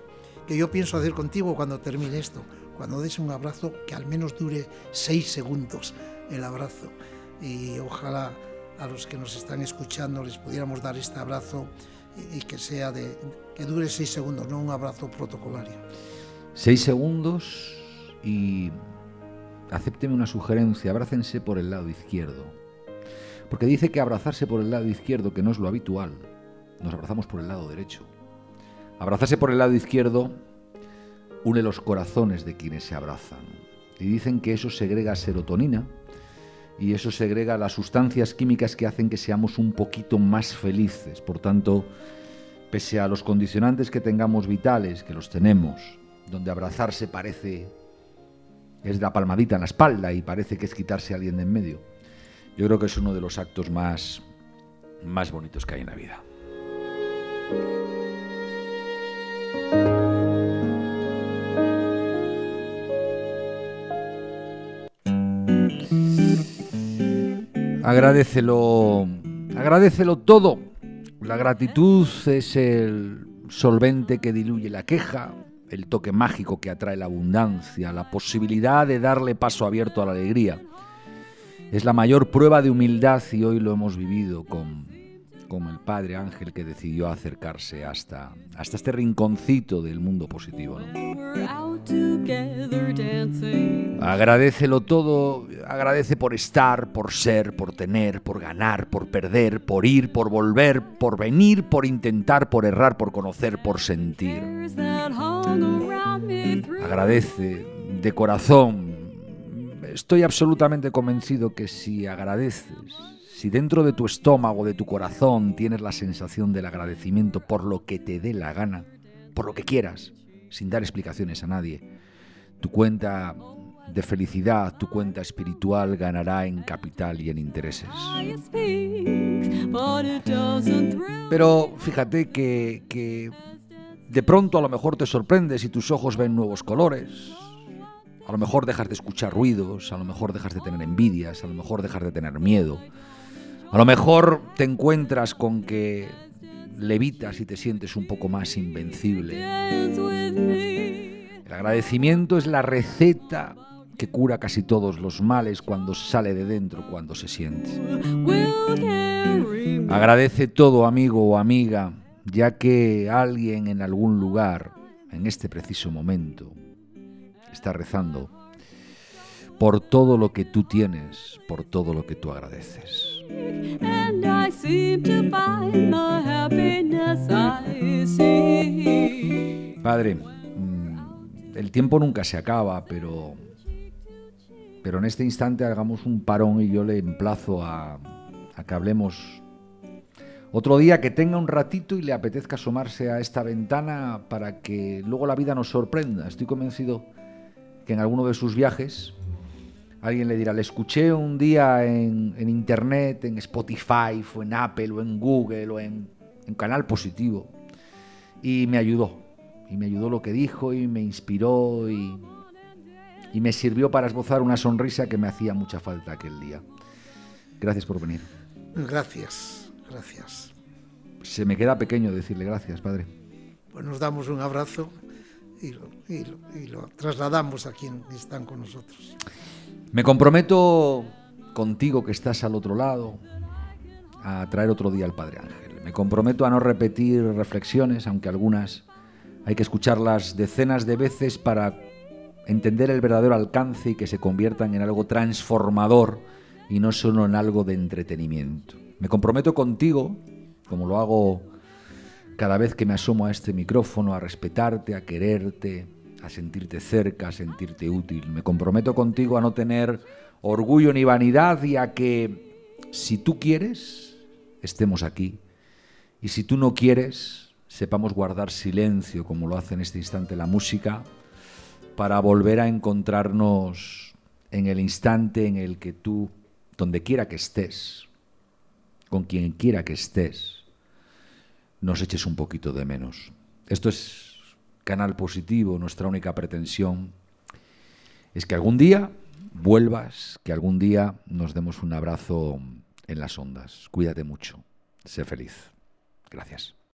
que yo pienso hacer contigo cuando termine esto. Cuando des un abrazo, que al menos dure seis segundos el abrazo. Y ojalá a los que nos están escuchando les pudiéramos dar este abrazo y que sea de que dure seis segundos, no un abrazo protocolario.
Seis segundos y acépteme una sugerencia, abrácense por el lado izquierdo. Porque dice que abrazarse por el lado izquierdo, que no es lo habitual, nos abrazamos por el lado derecho. Abrazarse por el lado izquierdo une los corazones de quienes se abrazan. Y dicen que eso segrega serotonina, y eso segrega las sustancias químicas que hacen que seamos un poquito más felices. Por tanto, pese a los condicionantes que tengamos vitales, que los tenemos, donde abrazarse parece es la palmadita en la espalda y parece que es quitarse a alguien de en medio, yo creo que es uno de los actos más, más bonitos que hay en la vida. Agradecelo, agradecelo todo. La gratitud es el solvente que diluye la queja, el toque mágico que atrae la abundancia, la posibilidad de darle paso abierto a la alegría. Es la mayor prueba de humildad y hoy lo hemos vivido con, con el Padre Ángel que decidió acercarse hasta, hasta este rinconcito del mundo positivo. ¿no? Agradecelo todo, agradece por estar, por ser, por tener, por ganar, por perder, por ir, por volver, por venir, por intentar, por errar, por conocer, por sentir. Agradece de corazón. Estoy absolutamente convencido que si agradeces, si dentro de tu estómago, de tu corazón, tienes la sensación del agradecimiento por lo que te dé la gana, por lo que quieras, sin dar explicaciones a nadie, tu cuenta de felicidad, tu cuenta espiritual ganará en capital y en intereses. Pero fíjate que, que de pronto a lo mejor te sorprendes y tus ojos ven nuevos colores. A lo mejor dejas de escuchar ruidos, a lo mejor dejas de tener envidias, a lo mejor dejas de tener miedo. A lo mejor te encuentras con que levitas y te sientes un poco más invencible. El agradecimiento es la receta que cura casi todos los males cuando sale de dentro, cuando se siente. Agradece todo, amigo o amiga, ya que alguien en algún lugar, en este preciso momento, está rezando por todo lo que tú tienes, por todo lo que tú agradeces. Padre, el tiempo nunca se acaba, pero, pero en este instante hagamos un parón y yo le emplazo a, a que hablemos otro día que tenga un ratito y le apetezca asomarse a esta ventana para que luego la vida nos sorprenda. Estoy convencido que en alguno de sus viajes alguien le dirá, le escuché un día en, en internet, en Spotify, o en Apple, o en Google, o en, en Canal Positivo, y me ayudó. Y me ayudó lo que dijo y me inspiró y, y me sirvió para esbozar una sonrisa que me hacía mucha falta aquel día. Gracias por venir.
Gracias, gracias.
Se me queda pequeño decirle gracias, padre.
Pues nos damos un abrazo y lo, y lo, y lo trasladamos a quien están con nosotros.
Me comprometo contigo que estás al otro lado a traer otro día al Padre Ángel. Me comprometo a no repetir reflexiones, aunque algunas hay que escucharlas decenas de veces para entender el verdadero alcance y que se conviertan en algo transformador y no solo en algo de entretenimiento. Me comprometo contigo, como lo hago cada vez que me asomo a este micrófono, a respetarte, a quererte, a sentirte cerca, a sentirte útil. Me comprometo contigo a no tener orgullo ni vanidad y a que si tú quieres, estemos aquí. Y si tú no quieres, sepamos guardar silencio, como lo hace en este instante la música, para volver a encontrarnos en el instante en el que tú, donde quiera que estés, con quien quiera que estés, nos eches un poquito de menos. Esto es canal positivo, nuestra única pretensión es que algún día vuelvas, que algún día nos demos un abrazo en las ondas. Cuídate mucho, sé feliz. Gracias.